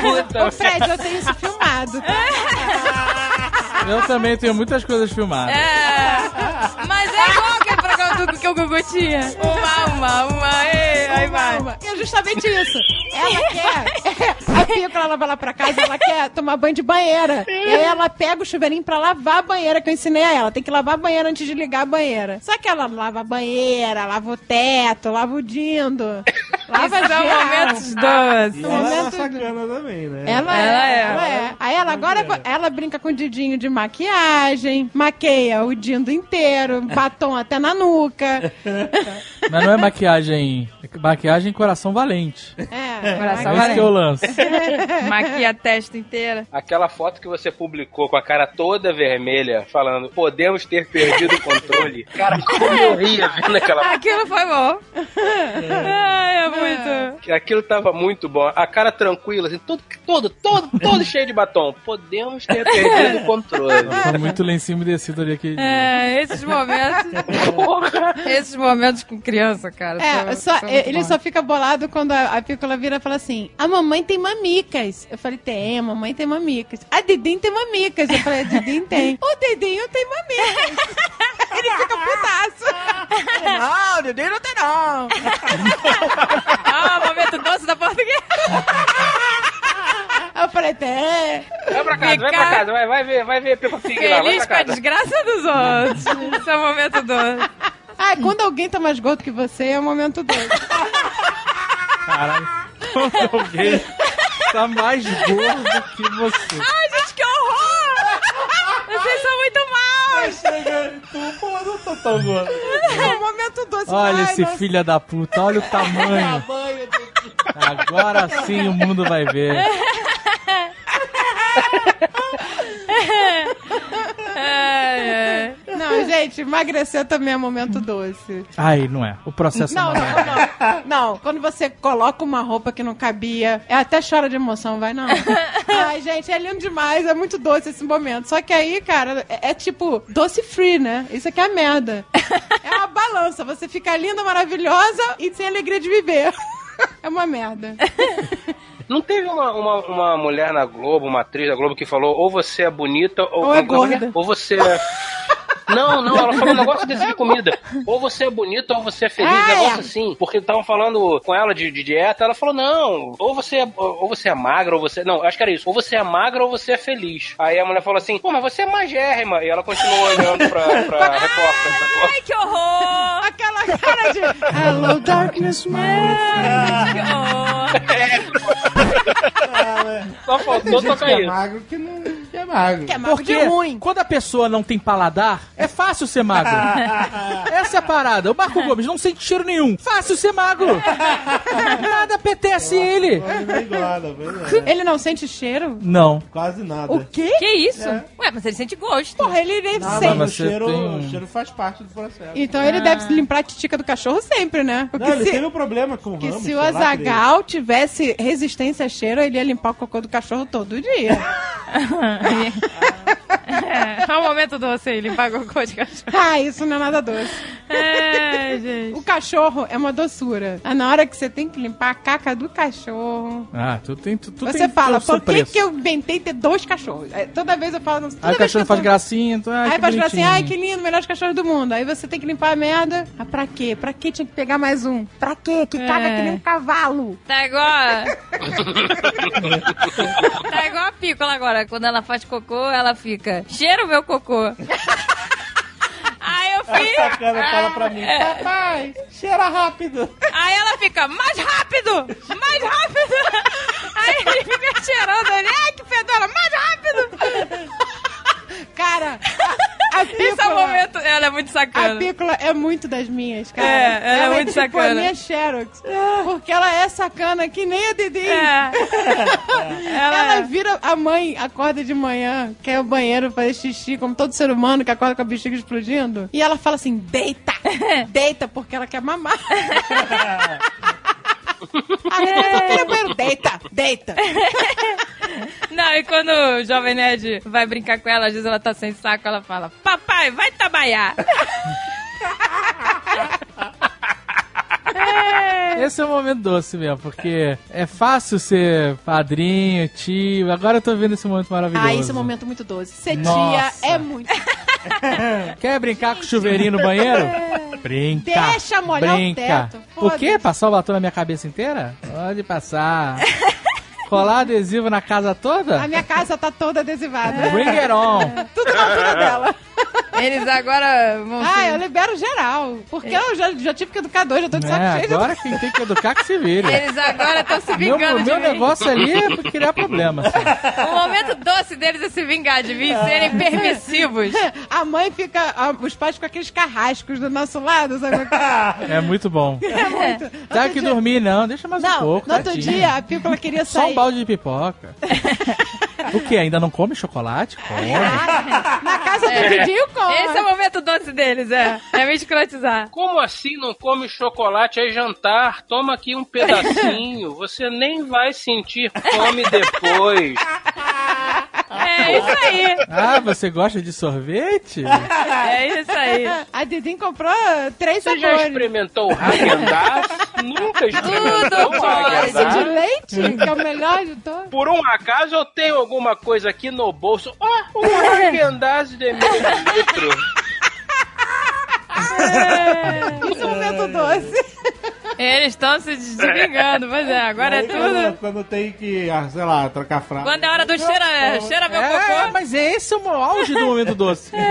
Puta Ô, Fred, eu tenho isso filmado. Eu também tenho muitas coisas filmadas. É. que o Gugu tinha. Uma, uma, uma, ei, aí vai. É justamente isso. Ela quer. A Pícola, ela vai lá pra casa, ela quer tomar banho de banheira. E aí ela pega o chuveirinho pra lavar a banheira, que eu ensinei a ela. Tem que lavar a banheira antes de ligar a banheira. Só que ela lava a banheira, lava o teto, lava o dindo. Esses são geral. momentos E doces. ela é sacana também, né? Ela, Ela é, é. ela é. Aí ela agora ela brinca com o dedinho de maquiagem, maqueia o dindo inteiro, batom até na nuca. Mas não é maquiagem. É maquiagem coração valente. É, Coração É esse que eu lanço. Maquia a testa inteira. Aquela foto que você publicou com a cara toda vermelha, falando, podemos ter perdido o controle. Cara, como eu ria vendo aquela Aquilo foi bom. Ai, é muito. Aquilo tava muito bom. A cara tranquila, assim, todo, todo, todo, todo cheio de batom. Podemos ter perdido o controle. Foi muito lencinho umedecido ali aqui. É, esses momentos. esses momentos com criança, cara. É, são- só, são ele bons. só fica bolado quando a, a Pícola vira e fala assim: a mamãe tem mamicas. Eu falei, tem, a mamãe tem mamicas. A Didim tem mamicas. Eu falei, a Didim tem. O Dedinho tem mamicas. ele fica putaço. não, Didim não tem não. Ah, momento doce da portuguesa. Eu falei, tem. Vai pra casa, vai pra casa, vai, vai ver, vai ver Peppa Pig lá, vai Feliz pra com a desgraça dos outros. Esse é o momento doce. Ah, quando alguém tá mais gordo que você, é o momento doido. Caralho. Quando alguém tá mais gordo que você. Ai, gente, que horror! Vocês são muito maus! Tu, pô, eu não tô tão gordo. É o momento doce. Olha esse nossa, filho da puta, olha o tamanho. Agora sim o mundo vai ver. Ai, ai. Não, gente, emagrecer também é momento doce. Ai, não é. O processo Não, é não, não. Não, quando você coloca uma roupa que não cabia, é até chora de emoção, vai não. Ai, gente, é lindo demais, é muito doce esse momento. Só que aí, cara, é, é tipo doce free, né? Isso aqui é a merda. É uma balança, você fica linda, maravilhosa e sem alegria de viver. É uma merda. Não teve uma, uma, uma mulher na Globo, uma atriz da Globo que falou ou você é bonita ou, Ou é gorda. Ou você é... Não, não, ela falou um negócio desse de comida. Ou você é bonita ou você é feliz, Ah, um negócio é. assim. Porque estavam falando com ela de, de dieta, ela falou, não, ou você, é, ou você é magra, ou você... Não, acho que era isso. Ou você é magra ou você é feliz. Aí a mulher falou assim, pô, mas você é magérrima. E ela continuou olhando pra, pra repórter. sacou? Ai, que horror! Aquela cara de Hello, darkness, my Que horror! Só faltou Gente tocar que é isso. magro que não que é magro. Que é magro Porque de ruim. quando a pessoa não tem paladar, é fácil ser magro. Essa é a parada. O Marco Gomes não sente cheiro nenhum. Fácil ser magro. Nada apetece ele. É. Ele não sente cheiro? Não. Quase nada. O quê? Que isso? Ué, mas ele sente gosto. Porra, ele nem Nada, sente. mas o cheiro, tem- o cheiro faz parte do processo. Então ele deve limpar a titica do cachorro sempre, né? Porque Não, ele se, teve um problema com o que hamster se o Azagal tivesse resistência a cheiro, ele ia limpar o cocô do cachorro todo dia. É, é um momento doce aí, limpar cocô de cachorro. ah, isso não é nada doce. É, gente. O cachorro é uma doçura. Ah, na hora que você tem que limpar a caca do cachorro, Ah, tu tem. Tu, tu você tem fala, o seu por que, que eu inventei ter dois cachorros? Aí, toda vez eu falo... Toda Aí o cachorro que faz gracinha, então. Ai, Aí faz assim, bonitinho. ai que lindo, melhores cachorros do mundo. Aí você tem que limpar a merda. Ah, pra quê? Pra que tinha que pegar mais um? Pra quê? Que caga É. que nem um cavalo. Tá igual. tá igual a pícola agora. Quando ela faz cocô, ela fica. Cheira o meu cocô. Aí eu fiz. Sacana fala pra mim, É. papai, cheira rápido. Aí ela fica, mais rápido! Mais rápido! Aí ele fica cheirando ali, ai que fedora, mais rápido! Cara, a, a Esse é o pícola... momento, ela é muito A sacana. pícola é muito das minhas, cara. É, ela é muito tipo sacana. a minha Xerox. Porque ela é sacana que nem a Didi. É. Ela, Ela é. vira a mãe, acorda de manhã, quer ao banheiro fazer xixi, como todo ser humano que acorda com a bexiga explodindo. E ela fala assim: deita! deita, porque ela quer mamar. Quero ir ao banheiro, deita, deita. Não, e quando o Jovem Nerd vai brincar com ela, às vezes ela tá sem saco, ela fala, papai, vai trabalhar! Esse é o momento doce mesmo, porque é fácil ser padrinho, tio. Agora eu tô vendo esse momento maravilhoso. Ah, esse é um momento muito doce. Ser Nossa. tia é muito. Quer brincar com o chuveirinho no banheiro? Brinca. Deixa molhar o brinca. teto, O quê? Passar o batom na minha cabeça inteira? Pode passar. Colar adesivo na casa toda? A minha casa tá toda adesivada. Bring it on. Tudo na altura dela. Eles agora vão Ah, se... eu libero geral. Porque eu já, já tive que educar dois, já tô de saco É, cheio. de- agora quem tem que educar que se vire. Eles agora estão se Meu, vingando meu de mim. negócio ali é criar problema. assim. O momento doce deles é se vingar de mim, serem permissivos. A mãe fica. a- os pais com aqueles carrascos do nosso lado, sabe? É muito bom. É muito. Tá que dormir, não. Deixa mais um Não, pouco. no outro tadinho. dia a Pícola queria Só um sair. balde de pipoca. o que? Ainda não come chocolate? Come. Na casa do Didinho Esse é o momento doce deles, é. É me escrotizar. Como assim não come chocolate? É jantar. Toma aqui um pedacinho. Você nem vai sentir fome depois. É isso aí. Ah, você gosta de sorvete? É isso aí. A Didinho comprou três Você já sabores. experimentou o Häagen-Dazs? Nunca experimentou o pode. Esse de leite, que é o melhor de todos. Por um acaso eu tenho alguma coisa aqui no bolso. Ó, um Häagen-Dazs de meio litro. Isso é um momento doce. Eles estão se desvingando, pois é, agora é Aí Quando, tudo. quando tem que, ah, sei lá, trocar frase. Quando é hora do cheira, cheira meu É, cocô. mas esse é o auge do momento doce.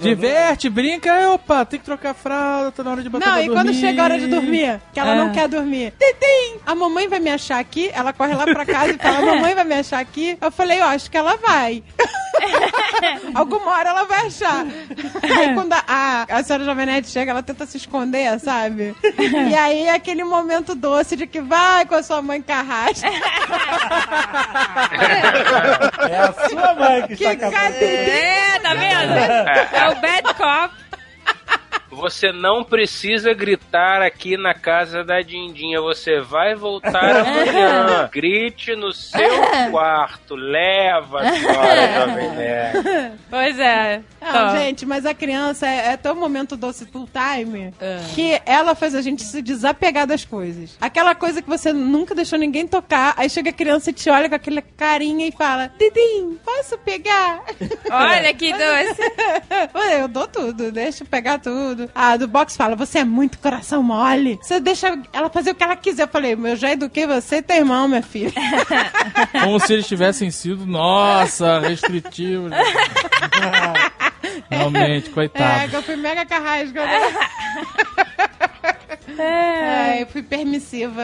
Diverte, brinca, opa, tem que trocar a fralda, tá na hora de botar Não, pra e quando chega a hora de dormir, que ela É. não quer dormir. Titim! A mamãe vai me achar aqui, ela corre lá pra casa e fala, a mamãe vai me achar aqui. Eu falei, eu acho que ela vai. Alguma hora ela vai achar. Aí quando a, a, a senhora Jovenete chega, ela tenta se esconder, sabe? E aí é aquele momento doce de que vai com a sua mãe carrasca. É a sua mãe que Que está cadê? É, tá vendo? É o bad cop. Você não precisa gritar aqui na casa da Dindinha. Você vai voltar amanhã. Grite no seu quarto. Leva a senhora Jovem Nerd. Pois é. Não, Então, gente, mas a criança é, é tão momento doce full time É. que ela faz a gente se desapegar das coisas. Aquela coisa que você nunca deixou ninguém tocar, aí chega a criança e te olha com aquela carinha e fala: Didim, posso pegar? Olha que doce. Olha, eu dou tudo, deixa eu pegar tudo. A do box fala: Você é muito coração mole. Você deixa ela fazer o que ela quiser. Eu falei: Eu já eduquei você e teu irmão, minha filha. Como se eles tivessem sido, nossa, restritivos. Realmente, É, coitado. que eu fui mega carrasca. Né? É, eu fui permissiva.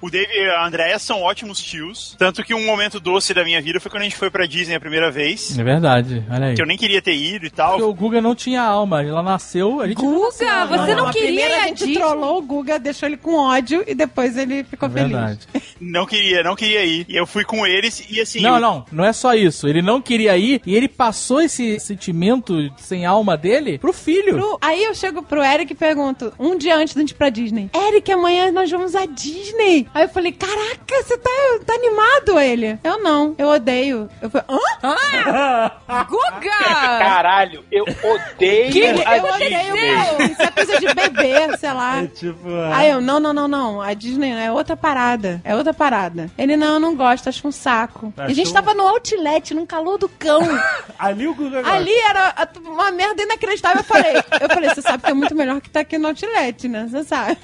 O Dave e a Andrea são ótimos tios. Tanto que um momento doce da minha vida foi quando a gente foi pra Disney a primeira vez. É verdade, olha aí. Que eu nem queria ter ido e Porque tal. o Guga não tinha alma, ela nasceu, a gente não nasceu. Guga, você não, a queria a a gente Disney? trollou o Guga, deixou ele com ódio e depois ele ficou É feliz. verdade. Não queria, não queria ir. E eu fui com eles e assim. Não, eu- não, não é só isso. Ele não queria ir e ele passou esse sentimento sem alma dele pro filho. Pro- aí eu chego pro Eric e pergunto, um dia antes de gente ir pra Disney, Eric, amanhã nós vamos à Disney. Aí eu falei, caraca, você tá, tá animado, ele? Eu não, eu odeio. Eu falei, hã? Ah! Guga! Caralho, eu odeio Que a eu odeio, Disney. pô, isso é coisa de bebê, sei lá. É tipo. Aí eu, não, não, não, não. A Disney é outra parada. É outra parada. Ele, não, eu não gosto, acho um saco. E a gente Achou? tava no outlet, num calor do cão. Ali o Guga gosta. Ali era uma merda inacreditável. Eu falei, eu falei, você sabe que é muito melhor que tá aqui no outlet, né? Você sabe.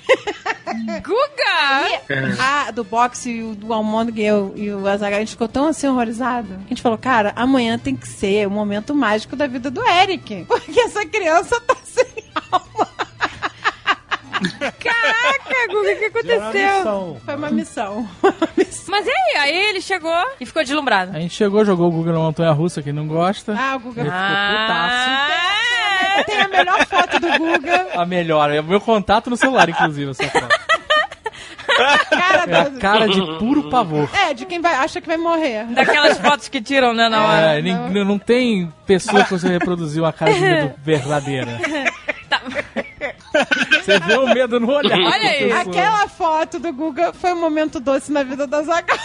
Guga! A do boxe e o do Almôndega e, eu- e o Azaghal, a gente ficou tão assim horrorizado. A gente falou, cara, amanhã tem que ser o momento mágico da vida do Eric. Porque essa criança tá sem alma. Caraca, Guga, o que aconteceu? missão. Foi uma missão. Uma missão. Mas e aí? Aí ele chegou e ficou deslumbrado. A gente chegou, jogou o Guga na montanha russa, que não gosta. Ah, o Guga Ele ficou putaço. Tem a melhor foto do Guga. A melhor, é o meu contato no celular, inclusive, essa foto. Cara É a cara de puro pavor. É, de quem vai, acha que vai morrer. Daquelas fotos que tiram, né, na hora. É, nem- não. tem pessoa que você reproduziu uma cara de medo verdadeira. Você vê o medo no olhar. Olha aí. Aquela foto do Guga foi um momento doce na vida da Zagal.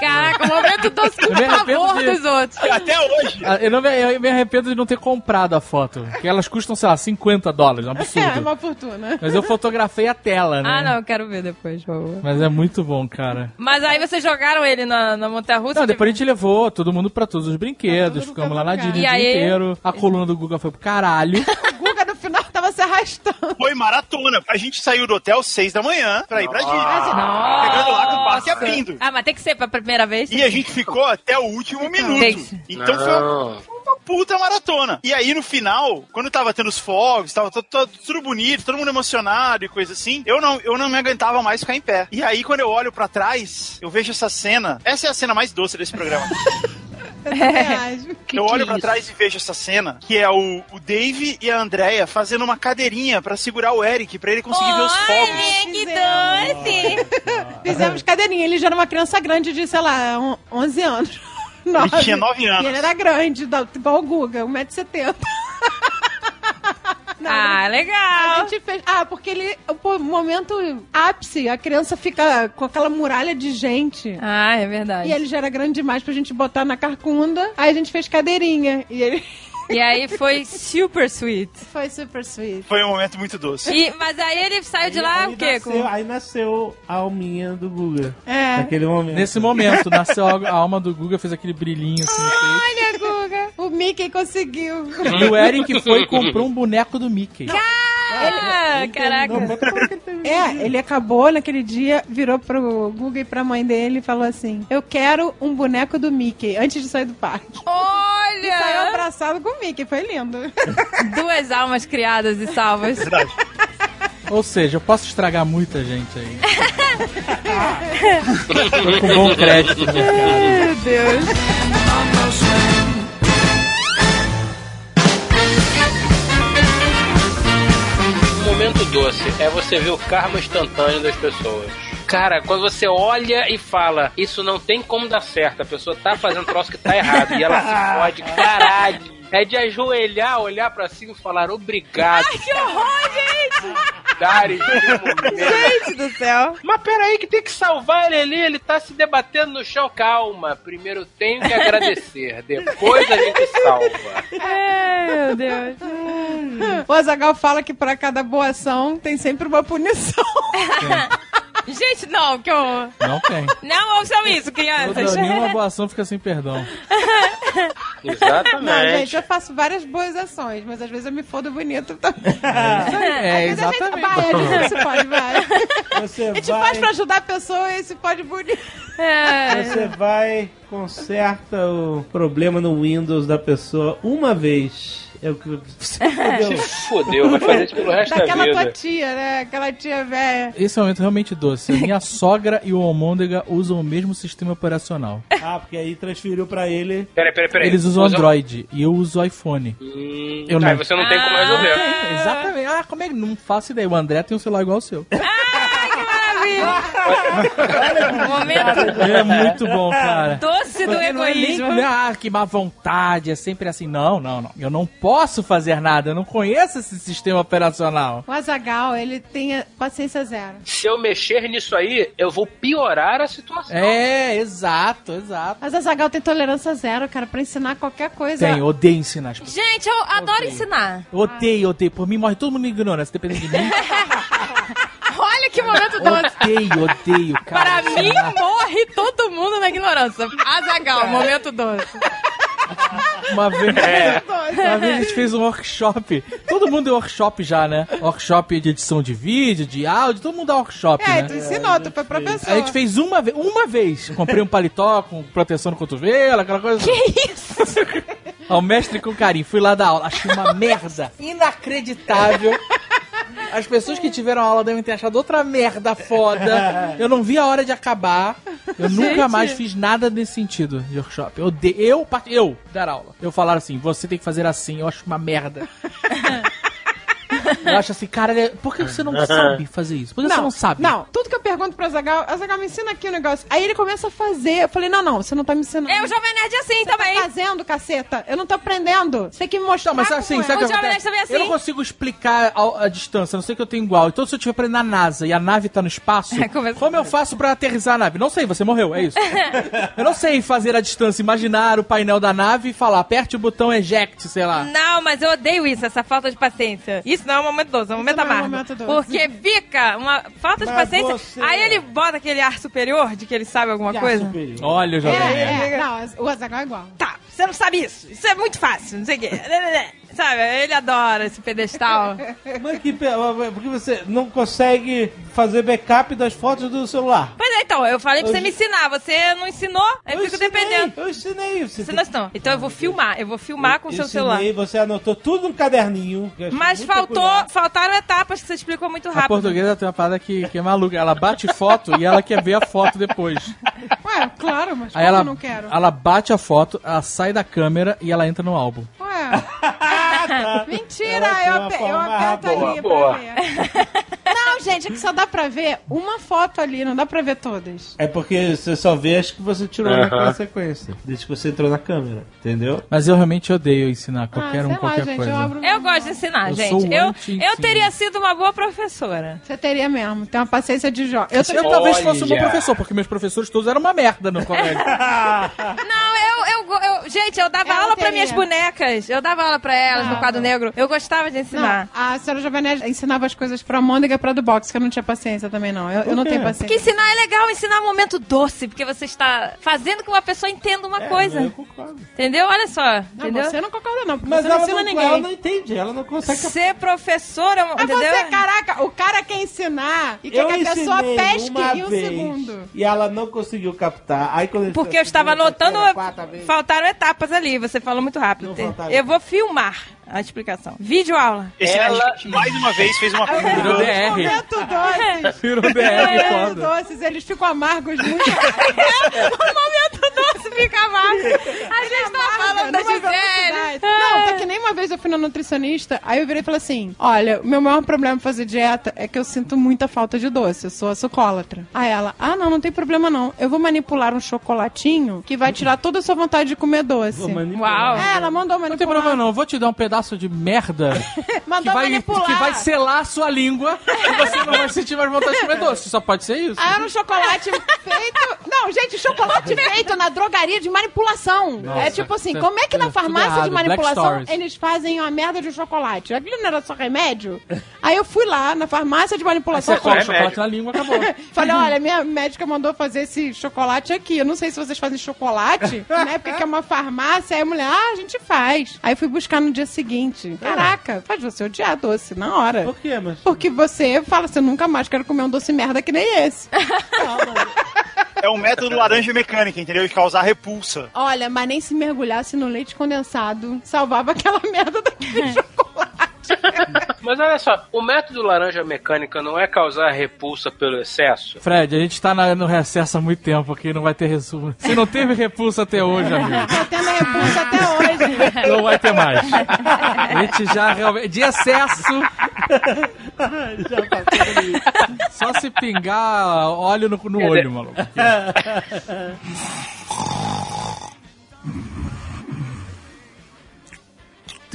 Caraca, o momento arrependo pavor de- dos outros. Até hoje. Ah, Eu, não me, eu me arrependo de não ter comprado a foto. Porque elas custam, sei lá, 50 dólares. Um É, absurdo. uma fortuna. Mas eu fotografei a tela, né? Ah, não, eu quero ver depois, por favor. Mas é muito bom, cara. Mas aí vocês jogaram ele na, na montanha russa? Não, depois a gente levou todo mundo pra todos os brinquedos. Ficamos lá na. Disney o dia aí? inteiro. A coluna do Guga foi pro caralho. O Guga no final tava se arrastando. Foi maratona. A gente saiu do hotel seis da manhã pra ir pra Disney. Nossa. Pegando lá com o parque abrindo. Ah, mas tem que ser pra primeira vez? E a gente ficou até o último minuto. Tem. Então foi uma, uma puta maratona. E aí, no final, quando tava tendo os fogos, tava tudo bonito, todo mundo emocionado e coisa assim, eu não, eu não me aguentava mais ficar em pé. E aí, quando eu olho pra trás, eu vejo essa cena. Essa é a cena mais doce desse programa. Eu também acho. Que eu que olho é pra isso? trás e vejo essa cena, que é o, o Dave e a Andrea fazendo uma cadeirinha pra segurar o Eric, pra ele conseguir ver os fogos. Olha, que doce! Fizemos cadeirinha. Ele já era uma criança grande de, sei lá, on- 11 anos. Nove. tinha nove anos. E ele era grande, igual o Guga, 1,70m. Não, Ah, A legal. gente fez. Ah, porque ele. O momento ápice, a criança fica com aquela muralha de gente. Ah, é verdade. E ele já era grande demais pra gente botar na carcunda. Aí a gente fez cadeirinha. E ele E aí foi super sweet. foi super sweet. Foi um momento muito doce. E, mas aí ele saiu de lá aí, o quê? nasceu, Com... aí nasceu a alminha do Guga. É. Naquele momento. Nesse momento, nasceu a a alma do Guga, fez aquele brilhinho assim. Olha, Guga. O Mickey conseguiu. E o Eric foi e comprou um boneco do Mickey. Ah, caraca. Como que ele É, ele acabou naquele dia, virou pro Guga e pra mãe dele e falou assim: Eu quero um boneco do Mickey antes de sair do parque. Saiu Olha! abraçado com o Mickey, foi lindo. Duas almas criadas e salvas. Ou seja, eu posso estragar muita gente aí. Com bom crédito mercado. Meu Deus. Um momento doce é você ver o karma instantâneo das pessoas. Cara, quando você olha e fala, isso não tem como dar certo, a pessoa tá fazendo um troço que tá errado e ela se fode, caralho. É de ajoelhar, olhar pra cima e falar obrigado. Que horror, gente! Momento. Gente do céu. Mas peraí que tem que salvar ele ali, ele tá se debatendo no chão. Calma, primeiro tenho que agradecer, depois a gente salva. É, meu Deus. O Azagal fala que pra cada boa ação tem sempre uma punição. Gente, não, que horror. Não tem. Não ouçam isso, crianças. Toda, nenhuma boa ação fica sem perdão. Não, Exatamente. gente, eu faço várias boas ações, mas às vezes eu me fodo bonito também. É, Mas a gente- exatamente. Vai, a gente se pode, vai. Você A gente vai, faz pra ajudar a pessoa e se pode bonito. É. você vai, conserta o problema no Windows da pessoa uma vez. É o que você Se fodeu. fodeu, vai fazer isso pelo resto da Daquela tua vida. tia, né? Aquela tia velha. Esse é um momento realmente doce. Minha sogra e o Almôndega usam o mesmo sistema operacional. Ah, porque aí transferiu pra ele. Peraí, peraí, peraí. Eles usam Usa- Android e eu uso iPhone. Hum, Eu Aí não. você não tem como resolver. É, exatamente. Ah, como é que. Não faço ideia. O André tem um celular igual ao seu. Momento É muito bom, cara. doce do Porque não é nem, egoísmo. né, ah, que má vontade, é sempre assim. Não, não, não. Eu não posso fazer nada, eu não conheço esse sistema operacional. O Azagal, ele tem paciência zero. Se eu mexer nisso aí, eu vou piorar a situação. É, exato, exato. Mas Azagal tem tolerância zero, cara, pra ensinar qualquer coisa. Tem, odeio ensinar as pessoas. Gente, eu adoro ensinar. Odeio, odeio. Por mim morre todo mundo ignorando, se depender de mim. Que momento doce. Odeio, odeio, cara. Para mim, morre todo mundo na ignorância. Azagal, momento doce. Uma vez, uma vez a gente fez um workshop. Todo mundo deu workshop já, né? Workshop de edição de vídeo, de áudio, todo mundo dá workshop, É, né? tu ensinou, tu foi professor. A gente fez uma vez, uma vez. Comprei um paletó com proteção no cotovelo, aquela coisa. Que isso? Ao mestre com carinho. Fui lá dar aula. Achei uma merda inacreditável. As pessoas que tiveram aula devem ter achado outra merda foda. Eu não vi a hora de acabar. Eu nunca mais fiz nada nesse sentido de workshop. Eu, de, eu, eu dar aula. Eu falar assim, você tem que fazer assim. Eu acho uma merda. Eu acho assim, cara, por que você não sabe fazer isso? Por que você não sabe? Não, tudo que eu pergunto pro Azagal, Azagal, me ensina aqui o negócio. Aí ele começa a fazer. Eu falei, não, não, você não tá me ensinando. É, o Jovem Nerd é assim Você tá também. fazendo, caceta. Eu não tô aprendendo. Você tem que me mostrar Não, mas como assim, é. sabe o que Jovem? Nerd também é Eu não assim. consigo explicar a, a distância, a não sei que eu tenho igual. Então, se eu estiver pra ir na NASA e a nave tá no espaço, como eu faço pra aterrissar a nave? Não sei, você morreu, é isso. eu não sei fazer a distância, imaginar o painel da nave e falar, aperte o botão eject, sei lá. Não, mas eu odeio isso, essa falta de paciência. Isso não é um momento doce, é um momento é um amargo. momento doce. Porque fica uma falta de Mas paciência. você- Aí ele bota aquele ar superior de que ele sabe alguma Já é coisa. superior. Olha o É, jovem nerd. é, não, o Azagal é igual. Tá, você não sabe isso. Isso é muito fácil, não sei o quê. Sabe, ele adora esse pedestal. Mas que, porque você não consegue fazer backup das fotos do celular. Pois é, então, eu falei pra você Eu- me ensinar. Você não ensinou, aí eu Eu fico ensinei, dependendo. Eu ensinei. Você Você não ensinou. Então eu vou filmar. Eu vou filmar com o seu celular. Ensinei, você anotou tudo no caderninho. eu Mas faltou, faltaram etapas que você explicou muito A rápido. portuguesa tem uma parada que, que é maluca. Ela bate foto e ela quer ver a foto depois. Ué, claro, mas Aí como ela, eu não quero? ela bate a foto, ela sai da câmera e ela entra no álbum. Ué. Mentira, Ela tem eu, ape- eu aperto boa, ali boa. pra ver. Não, gente, é que só dá pra ver uma foto ali, não dá pra ver todas. É porque você só vê as que você tirou naquela sequência. Desde que você entrou na câmera. Entendeu? Mas eu realmente odeio ensinar qualquer ah, um sei qualquer lá, gente, coisa. eu abro... Eu gosto de ensinar, Eu gente. Eu, eu teria sido uma boa professora. Você teria mesmo, tem uma paciência de jovem. Eu Eu talvez fosse um bom professor, porque meus professores todos eram uma merda no colégio. Não, eu, eu, Gente, eu dava Ela aula pra teria. minhas bonecas. Eu dava aula pra elas no Ah, quadro negro. Eu gostava de Não, ensinar. a senhora Jovenete ensinava as coisas pra Mônica e pra do box, que eu não tinha paciência também, não. Eu, eu não tenho Porque paciência. ensinar é legal, ensinar é um momento doce, porque você está fazendo com que uma pessoa entenda uma coisa. Eu concordo. Entendeu? Olha só, Não, entendeu? você não concorda, não, porque Mas você não ela ensina não, ninguém. ela não entende, ela não consegue Ser professora, é um- Ah, entendeu? você, caraca, o cara quer ensinar e quer Eu que a pessoa pesque uma em um vez segundo. E ela não conseguiu captar. Aí quando Porque eu estava anotando, faltaram etapas ali, você falou muito rápido. Eu vou filmar a explicação. Vídeo aula. Esse Ela- mais uma vez fez uma Virou DR. Momento doces. Virou DR, Momento foda. doces, eles ficam amargos muito. o momento doce fica amargo. A gente tá falando da numa Gisele. velocidade. Não, tá que nem uma vez eu fui na nutricionista, aí eu virei e falei assim: olha, o meu maior problema fazer dieta é que eu sinto muita falta de doce, eu sou açucólatra. Aí ela, ah, não, não tem problema não. Eu vou manipular um chocolatinho que vai tirar toda a sua vontade de comer doce. Vou manipular. Uau. É, ela mandou manipular. Não tem problema não, eu vou te dar um pedaço de merda que Mandou vai, manipular. que vai selar a sua língua e você não vai sentir mais vontade de comer doce. Só pode ser isso. Ah, era um chocolate feito. Não, gente, chocolate feito na drogaria de manipulação. Nossa, é tipo assim, isso é como é que na farmácia errado, de manipulação eles fazem uma merda de um chocolate? Aquilo não era só remédio? Aí eu fui lá na farmácia de Aí manipulação. você coloca chocolate na língua acabou. Falei, olha, minha médica mandou fazer esse chocolate aqui. Eu não sei se vocês fazem chocolate, né? Porque é uma farmácia. Aí a mulher, ah, a gente faz. Aí fui buscar no dia seguinte. Caraca, faz você odiar doce na hora. Por quê, mas... Porque você fala assim, eu nunca mais quero comer um doce merda que nem esse. É um método laranja mecânica, entendeu? De causar repulsa. Olha, mas nem se mergulhasse no leite condensado, salvava aquela merda daquele chocolate. Mas olha só, o método laranja mecânica não é causar repulsa pelo excesso? Fred, a gente tá na- no recesso há muito tempo aqui, não vai ter resumo. Se não teve repulsa até hoje, amigo, Tá tendo repulsa até hoje. não vai ter mais. A gente já realmente. De excesso, Já passou isso. só se pingar óleo no, no olho, maluco.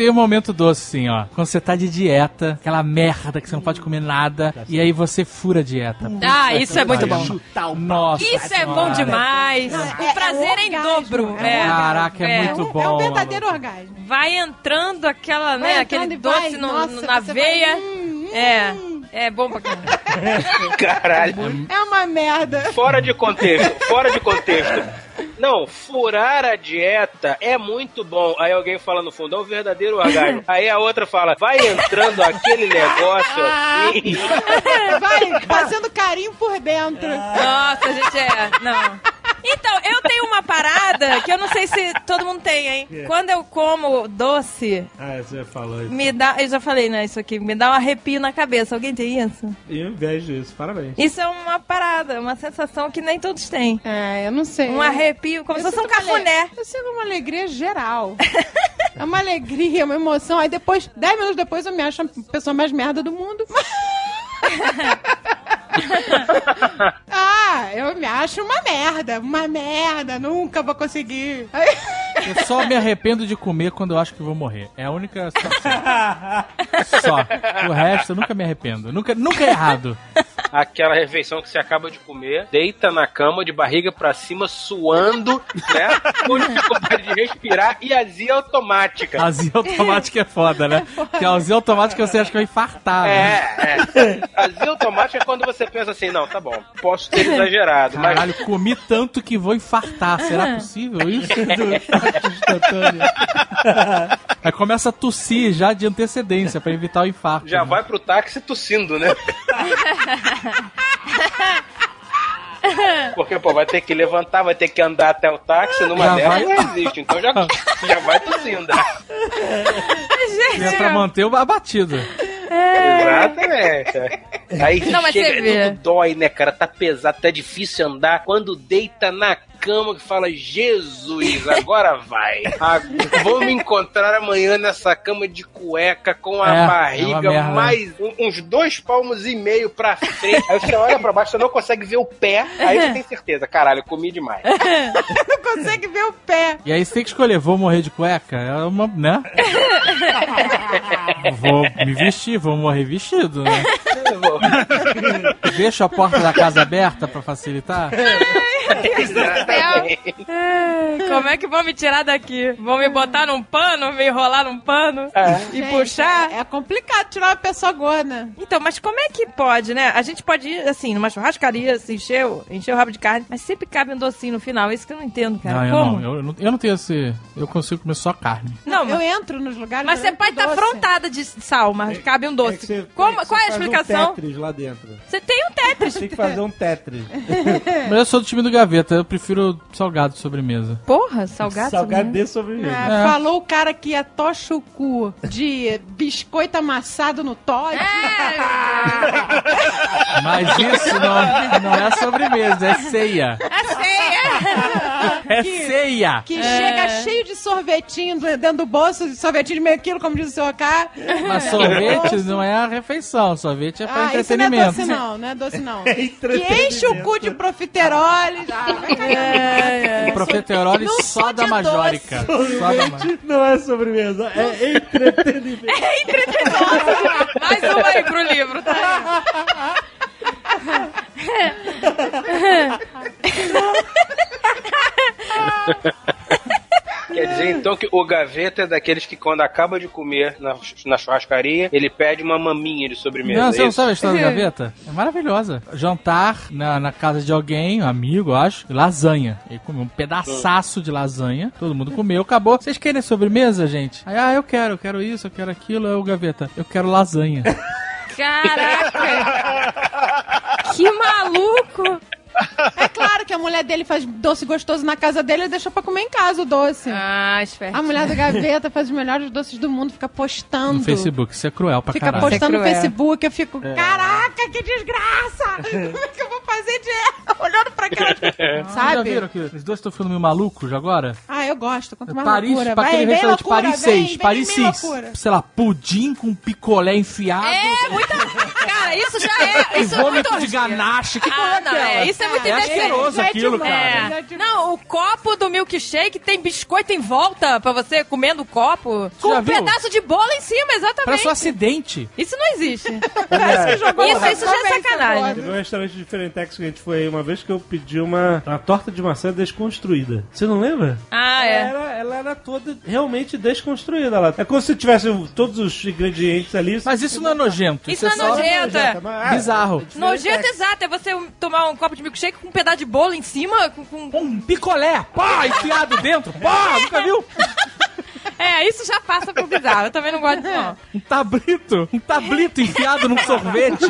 Tem um momento doce, sim, ó. Quando você tá de dieta, aquela merda que você não pode comer nada, e aí você fura a dieta. Ah, isso é muito bom. O Nossa. Isso é bom demais. é- o prazer é em dobro. é É. Caraca, é, É. muito É bom. um verdadeiro orgasmo. Vai entrando aquela, Vai né, entrando aquele e vai, doce no- nossa, na você veia. hum, hum. É. É bom pra caramba. Caralho. É uma merda. Fora de contexto, fora de contexto. Não, furar a dieta é muito bom. Aí alguém fala no fundo, é um verdadeiro orgasmo. Aí a outra fala, vai entrando aquele negócio assim. Vai fazendo carinho por dentro. Nossa, gente, é. Não. Então, eu tenho uma parada que eu não sei se todo mundo tem, hein? Quando eu como doce, Ah, você falou isso. me dá. Eu já falei, né? Isso aqui, me dá um arrepio na cabeça. Alguém tem isso? Eu invejo isso, parabéns. Isso é uma parada, uma sensação que nem todos têm. É, eu não sei. Um arrepio, como Eu se fosse um ale- cafuné. Eu sinto uma alegria geral. é uma alegria, uma emoção. Aí depois, dez minutos depois, eu me acho a pessoa mais merda do mundo. ah, eu me acho uma merda. Uma merda. Nunca vou conseguir. Eu só me arrependo de comer quando eu acho que vou morrer. É a única. Só. O resto eu nunca me arrependo. Nunca, nunca é errado. aquela refeição que você acaba de comer, deita na cama de barriga pra cima, suando, né? Com dificuldade de respirar e azia automática. Azia automática é foda, né? Porque a azia automática você acha que vai infartar. né? É, é. Azia automática é quando você pensa assim, não, tá bom, posso ter exagerado, mas Caralho, comi tanto que vou infartar. Será possível isso? Instantâneo. Aí começa a tossir já de antecedência pra evitar o infarto. já né? vai pro táxi tossindo, né? Porque, pô, vai ter que levantar, vai ter que andar até o táxi, numa Já delas vai- não existe, então já, já vai tossindo. É pra manter o abatido. Exatamente. Aí Não, chega, tudo dói, né, cara? Tá pesado, tá difícil andar. Quando deita na cama que fala, Jesus, agora vai. Vou me encontrar amanhã nessa cama de cueca com a É, é barriga merda. mais um- uns dois palmos e meio pra frente. Aí você olha pra baixo, você não consegue ver o pé. Aí você tem certeza, caralho, eu comi demais. Não consegue ver o pé. E aí você tem que escolher, vou morrer de cueca? É uma, né? vou me vestir, vou morrer vestido, né? Deixa a porta da casa aberta pra facilitar? Ai, Como é que vão me tirar daqui? Vão me botar num pano, me enrolar num pano e Gente, puxar? É, é complicado tirar uma pessoa gorda. Então, mas como é que pode, né? A gente pode ir, assim, numa churrascaria, se encher, o- encher o rabo de carne, mas sempre cabe um docinho no final. Isso que eu não entendo, cara. Não, eu como? não, eu, não. eu não tenho esse. Eu consigo comer só carne. Não, Eu mas, entro nos lugares. mas eu você pode estar doce. afrontada de sal, mas cabe um É doce. que você- Como, que qual é a explicação? Um Tetris lá dentro. Você tem um Tetris. Tem que fazer um Tetris. Mas eu sou do time do Gaveta, eu prefiro salgado de sobremesa. Porra, salgado? Salgado sobre- de sobremesa. Ah, Falou o cara que ia tocha o cu de biscoito amassado no Todd. Mas isso não, não é sobremesa, é ceia. É ceia. É ceia! Que chega cheio de sorvetinho dentro do bolso, de sorvetinho de meio quilo, como diz o senhor K. Mas sorvete não é a refeição, sorvete é pra Ah, isso não é entretenimento. doce não, não é doce não. É que entretenimento. enche o cu de profiteroles. Vai cagar. O profiterole Não só da de majorica. Só da majorica. Sorvete não é sobremesa, é entretenimento. Mais uma aí pro livro, tá? Quer dizer, então, que o gaveta é daqueles que quando acaba de comer na, na churrascaria, ele pede uma maminha de sobremesa. Não, é você não sabe a história da gaveta? É maravilhosa. Jantar na, na casa de alguém, um amigo, eu acho, lasanha. Ele comeu um pedaçaço de lasanha, todo mundo comeu, acabou. Vocês querem sobremesa, gente? Aí, ah, eu quero, eu quero isso, eu quero aquilo. Aí o gaveta, eu quero lasanha. Caraca! que maluco! É claro que a mulher dele faz doce gostoso na casa dele e deixa pra comer em casa o doce. Ah, esperto. A mulher da gaveta faz os melhores doces do mundo, fica postando. No Facebook, isso é cruel pra Fica caralho. postando no Isso é cruel. Facebook, eu fico, caraca, que desgraça! Como é que eu vou fazer de olhando pra aquela. Já Sabe? viram que os dois estão ficando meio malucos agora? Ah, eu gosto. Quanto mais Paris, loucura. pra aquele restaurante loucura, Paris vem, 6, vem, Paris vem 6, loucura. sei lá, pudim com picolé enfiado, É, muita. Cara, isso já é. e Isso é muito vômito de orgia. ganache. Que Ah, é não, aquela? é, isso é muito É indecente. é aquilo, cara. É. Não, o copo do milkshake tem biscoito em volta pra você comendo o copo. Com um viu? pedaço de bolo em cima, exatamente. Parece um acidente. Isso não existe. Parece que jogou Isso, isso já é sacanagem. Teve um restaurante de Ferentex que a gente foi aí uma vez que eu pedi uma, uma torta de maçã desconstruída. Você não lembra? Ah, é. Ela, era, ela era toda realmente desconstruída. Ela, é como se tivesse todos os ingredientes ali. Mas isso não é nojento. Isso é não é só nojento. é. mas, ah, bizarro. Nojento exato, é você tomar um copo de milkshake com um pedaço de bolo em cima, com... com- Um picolé, pá, enfiado dentro, pá, nunca viu? É, isso já passa pro bizarro. Eu também não gosto disso, não. Um tablito, um tablito enfiado num sorvete.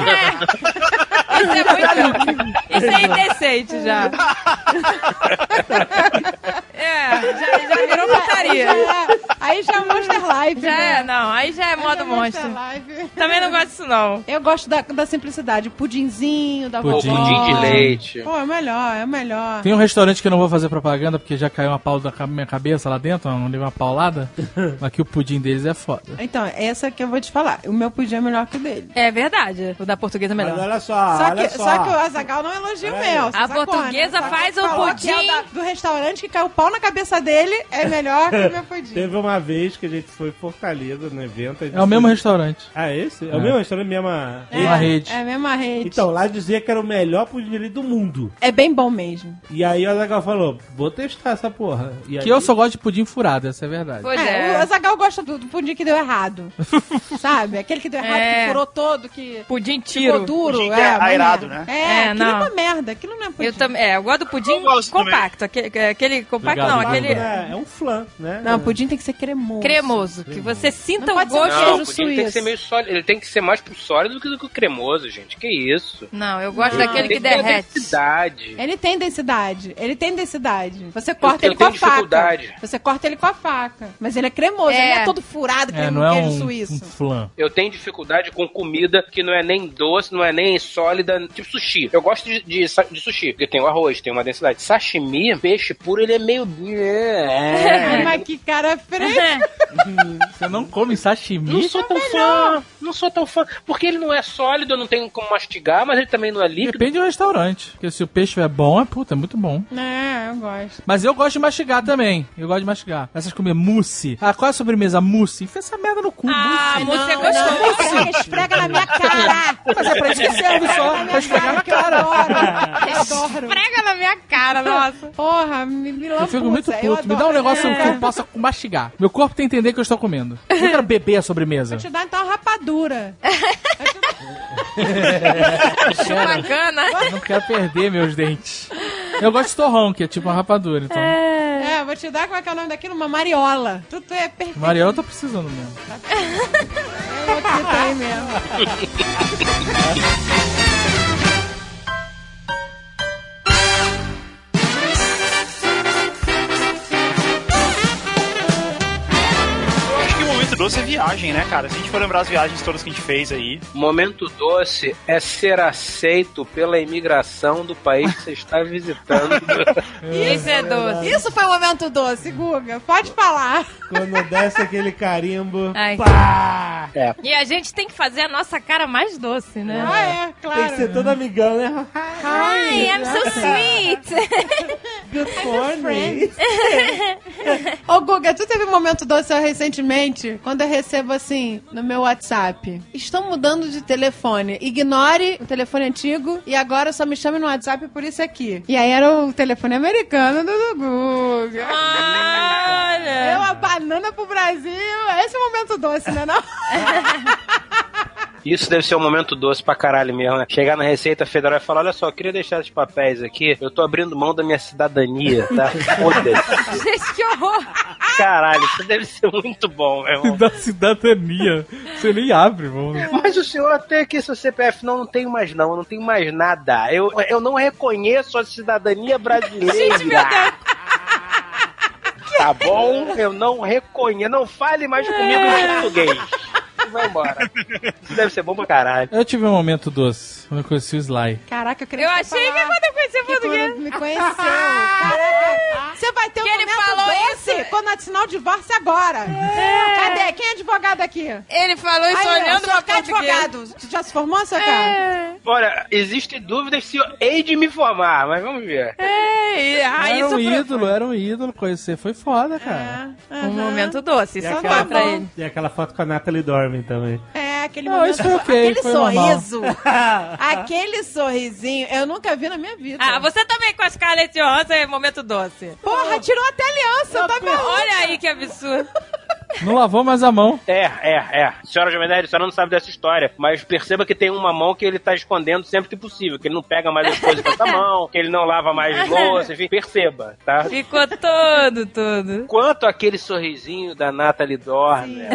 Isso é muito... Isso é indecente já. É, já, já virou putaria. Já é- Aí já é Monster Live. Já né? é, não. Aí já é modo Já é monstro. Live. Também não gosto disso, não. Eu gosto da, da simplicidade. Pudinzinho, da Pudim. vovó. Pudim de leite. Pô, é melhor, é o melhor. Tem um restaurante que eu não vou fazer propaganda porque já caiu uma pau da minha cabeça lá dentro, não deu uma paulada. Mas que o pudim deles é foda. Então, essa que eu vou te falar. O meu pudim é melhor que o dele. É verdade. O da portuguesa é Mas melhor. olha só, só, que, só. só que o Azagal não elogia o meu. A sacou, portuguesa né? faz um é o pudim. da- do restaurante que caiu o pau na cabeça dele é melhor que o meu pudim. Teve uma vez que a gente foi em Fortaleza no evento. É o mesmo foi- restaurante. Ah, esse? É, É. o mesmo restaurante, mesma. É uma rede. É a mesma rede. Então, lá dizia que era o melhor pudim do mundo. É bem bom mesmo. E aí o Azaghal falou, vou testar essa porra. E Que aí- eu só gosto de pudim furado, essa é verdade. Pois É, é. o Azagal gosta do, do pudim que deu errado. Sabe? Aquele que deu errado, É. que furou todo, que Pudim ficou tiro. duro. Pudim é, é merda. né? É, É, aquilo não. é uma merda. Aquilo não é pudim. Eu também. É, eu gosto do pudim gosto também. compacto. Aquele, aquele compacto Obrigado, não, aquele. É, é um flan, né? Não, pudim tem que ser cremoso. cremoso. Que você sinta Não o gosto. Não, queijo o pudim tem que suíço. ser meio sólido. Ele tem que ser mais pro sólido do que do que o cremoso, gente. Que isso? Não, eu gosto Não. daquele Tem que derrete. densidade. Ele tem densidade. Ele tem densidade. Você corta eu ele com a faca. Você corta ele com a faca. Mas ele é cremoso. É. Ele não é todo furado que É, não um é queijo um, suíço. um flan. Eu tenho dificuldade com comida que não é nem doce, não é nem sólida, tipo sushi. Eu gosto de, de, de sushi, porque tem o arroz, tem uma densidade. Sashimi, peixe puro, ele é meio. É. Mas que cara frente. Você não come sashimi? Não sou tão fã, não sou tão fã. Porque ele não é sólido, eu não tenho como mastigar, mas ele também não é líquido. Depende do restaurante. Porque se o peixe é bom, é puta, é muito bom. É, eu gosto. Mas eu gosto de mastigar também. Eu gosto de mastigar. Essas comidas mousse. Ah, qual é a sobremesa? Mousse. Enfia essa merda no cu. Ah, mousse. você Não, gostou. esfrega, esfrega na minha cara. Mas é pra isso que serve só. Pra esfregar na eu cara. adoro. Eu adoro. Prega na minha cara, nossa. Porra, me, me Eu fico muito eu puto. Me dá um negócio É. que eu possa mastigar. Meu corpo tem que entender que eu estou comendo. Eu não quero beber a sobremesa. Vou te dar então uma rapadura. Bacana. Eu não quero perder meus dentes. Eu gosto de torrão, que é tipo uma rapadura. Então, É, vou te dar, como é que é o nome daquilo? Uma mariola. Tu, tu é perfeito. Mariel tá precisando mesmo. Eu aqui tem mesmo. doce é viagem, né, cara? Se a gente for lembrar as viagens todas que a gente fez aí. Momento doce é ser aceito pela imigração do país que você está visitando. Isso é doce. Isso foi um momento doce, Guga. Pode falar. Quando desce aquele carimbo. Ai. Pá! E a gente tem que fazer a nossa cara mais doce, né? Ah, é, claro. Tem que ser todo amigão, né? Hi, I'm so sweet. Good morning. Ô, Guga, tu teve um momento doce recentemente, quando eu recebo assim, no meu WhatsApp. Estão mudando de telefone. Ignore o telefone antigo e agora só me chame no WhatsApp por isso aqui. E aí era o telefone americano do, Guga. Olha. Eu, a banana pro Brasil. Esse é o momento doce, né? Não? Isso deve ser um momento doce pra caralho mesmo, né? Chegar na Receita Federal e falar: olha só, eu queria deixar esses papéis aqui, eu tô abrindo mão da minha cidadania, tá? Foda-se. Gente, que horror. Caralho, isso deve ser muito bom, meu irmão. Da cidadania. Você nem abre, mano. Mas o senhor tem aqui seu CPF. Não, não tenho mais não, eu não tenho mais nada. Eu, eu não reconheço a cidadania brasileira. Gente, meu Deus. Tá bom? Eu não reconheço. Não fale mais comigo em português. Vai embora. Isso deve ser bom pra caralho. Eu tive um momento doce quando eu conheci o Sly. Caraca, eu queria Eu que achei que falar quando eu conheci o que português. me conheceu. Caraca, você vai ter um Que ele momento falou doce isso. quando assinar o divórcio agora. Cadê? Quem é advogado aqui? Ele falou isso Aí, olhando pra português. advogado. Tu já se formou, seu cara? É, Olha, existem dúvidas se eu hei de me formar, mas vamos ver. é, e- ah, era isso um ídolo, era um ídolo. Conhecer foi foda, cara. Um momento doce, E isso aquela, foi pra ele. e aquela foto com a Natalie Dorme também. É, aquele Não, momento. isso foi ok, aquele foi sorriso. aquele sorrisinho, eu nunca vi na minha vida. Ah, você também com a Scarlett Johansson é momento doce. Porra, tirou até aliança, tá vendo? Olha aí que absurdo. Não lavou mais a mão. É, é, é. Senhora Jovenel, a senhora não sabe dessa história, mas perceba que tem uma mão que ele tá escondendo sempre que possível, que ele não pega mais as coisas com essa mão, que ele não lava mais louça, enfim, perceba, tá? Ficou todo, todo. Quanto àquele sorrisinho da Natalie Dormer,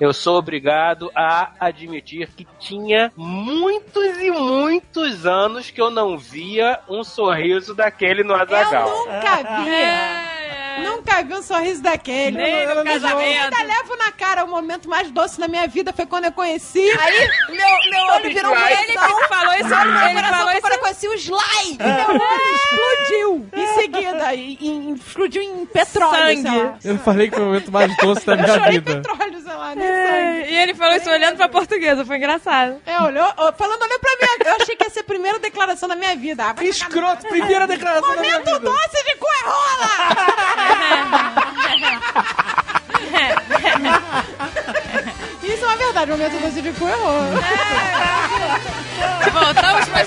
eu sou obrigado a admitir que tinha muitos e muitos anos que eu não via um sorriso daquele no Eu Azagal. nunca vi. É, é. Nunca vi um sorriso daquele. Nem no, casamento. Eu ainda levo na cara. O momento mais doce da minha vida foi quando eu conheci. Aí, meu, meu olho virou um Ele falou isso, olho meu ele falou isso. eu conheci o Sly. É. Meu olho explodiu. Em seguida, explodiu em petróleo. Sangue. Eu falei que foi o momento mais doce da minha eu vida. petróleo, sei lá, nem é. E ele falou isso olhando pra portuguesa. Foi engraçado. É, olhou, falando, olhou pra mim. Eu achei que ia ser a primeira declaração da minha vida. Ah, escroto, primeira declaração da minha vida. Momento doce de coerrola! Isso é uma verdade, o momento do Zivicu errou. Voltamos para é o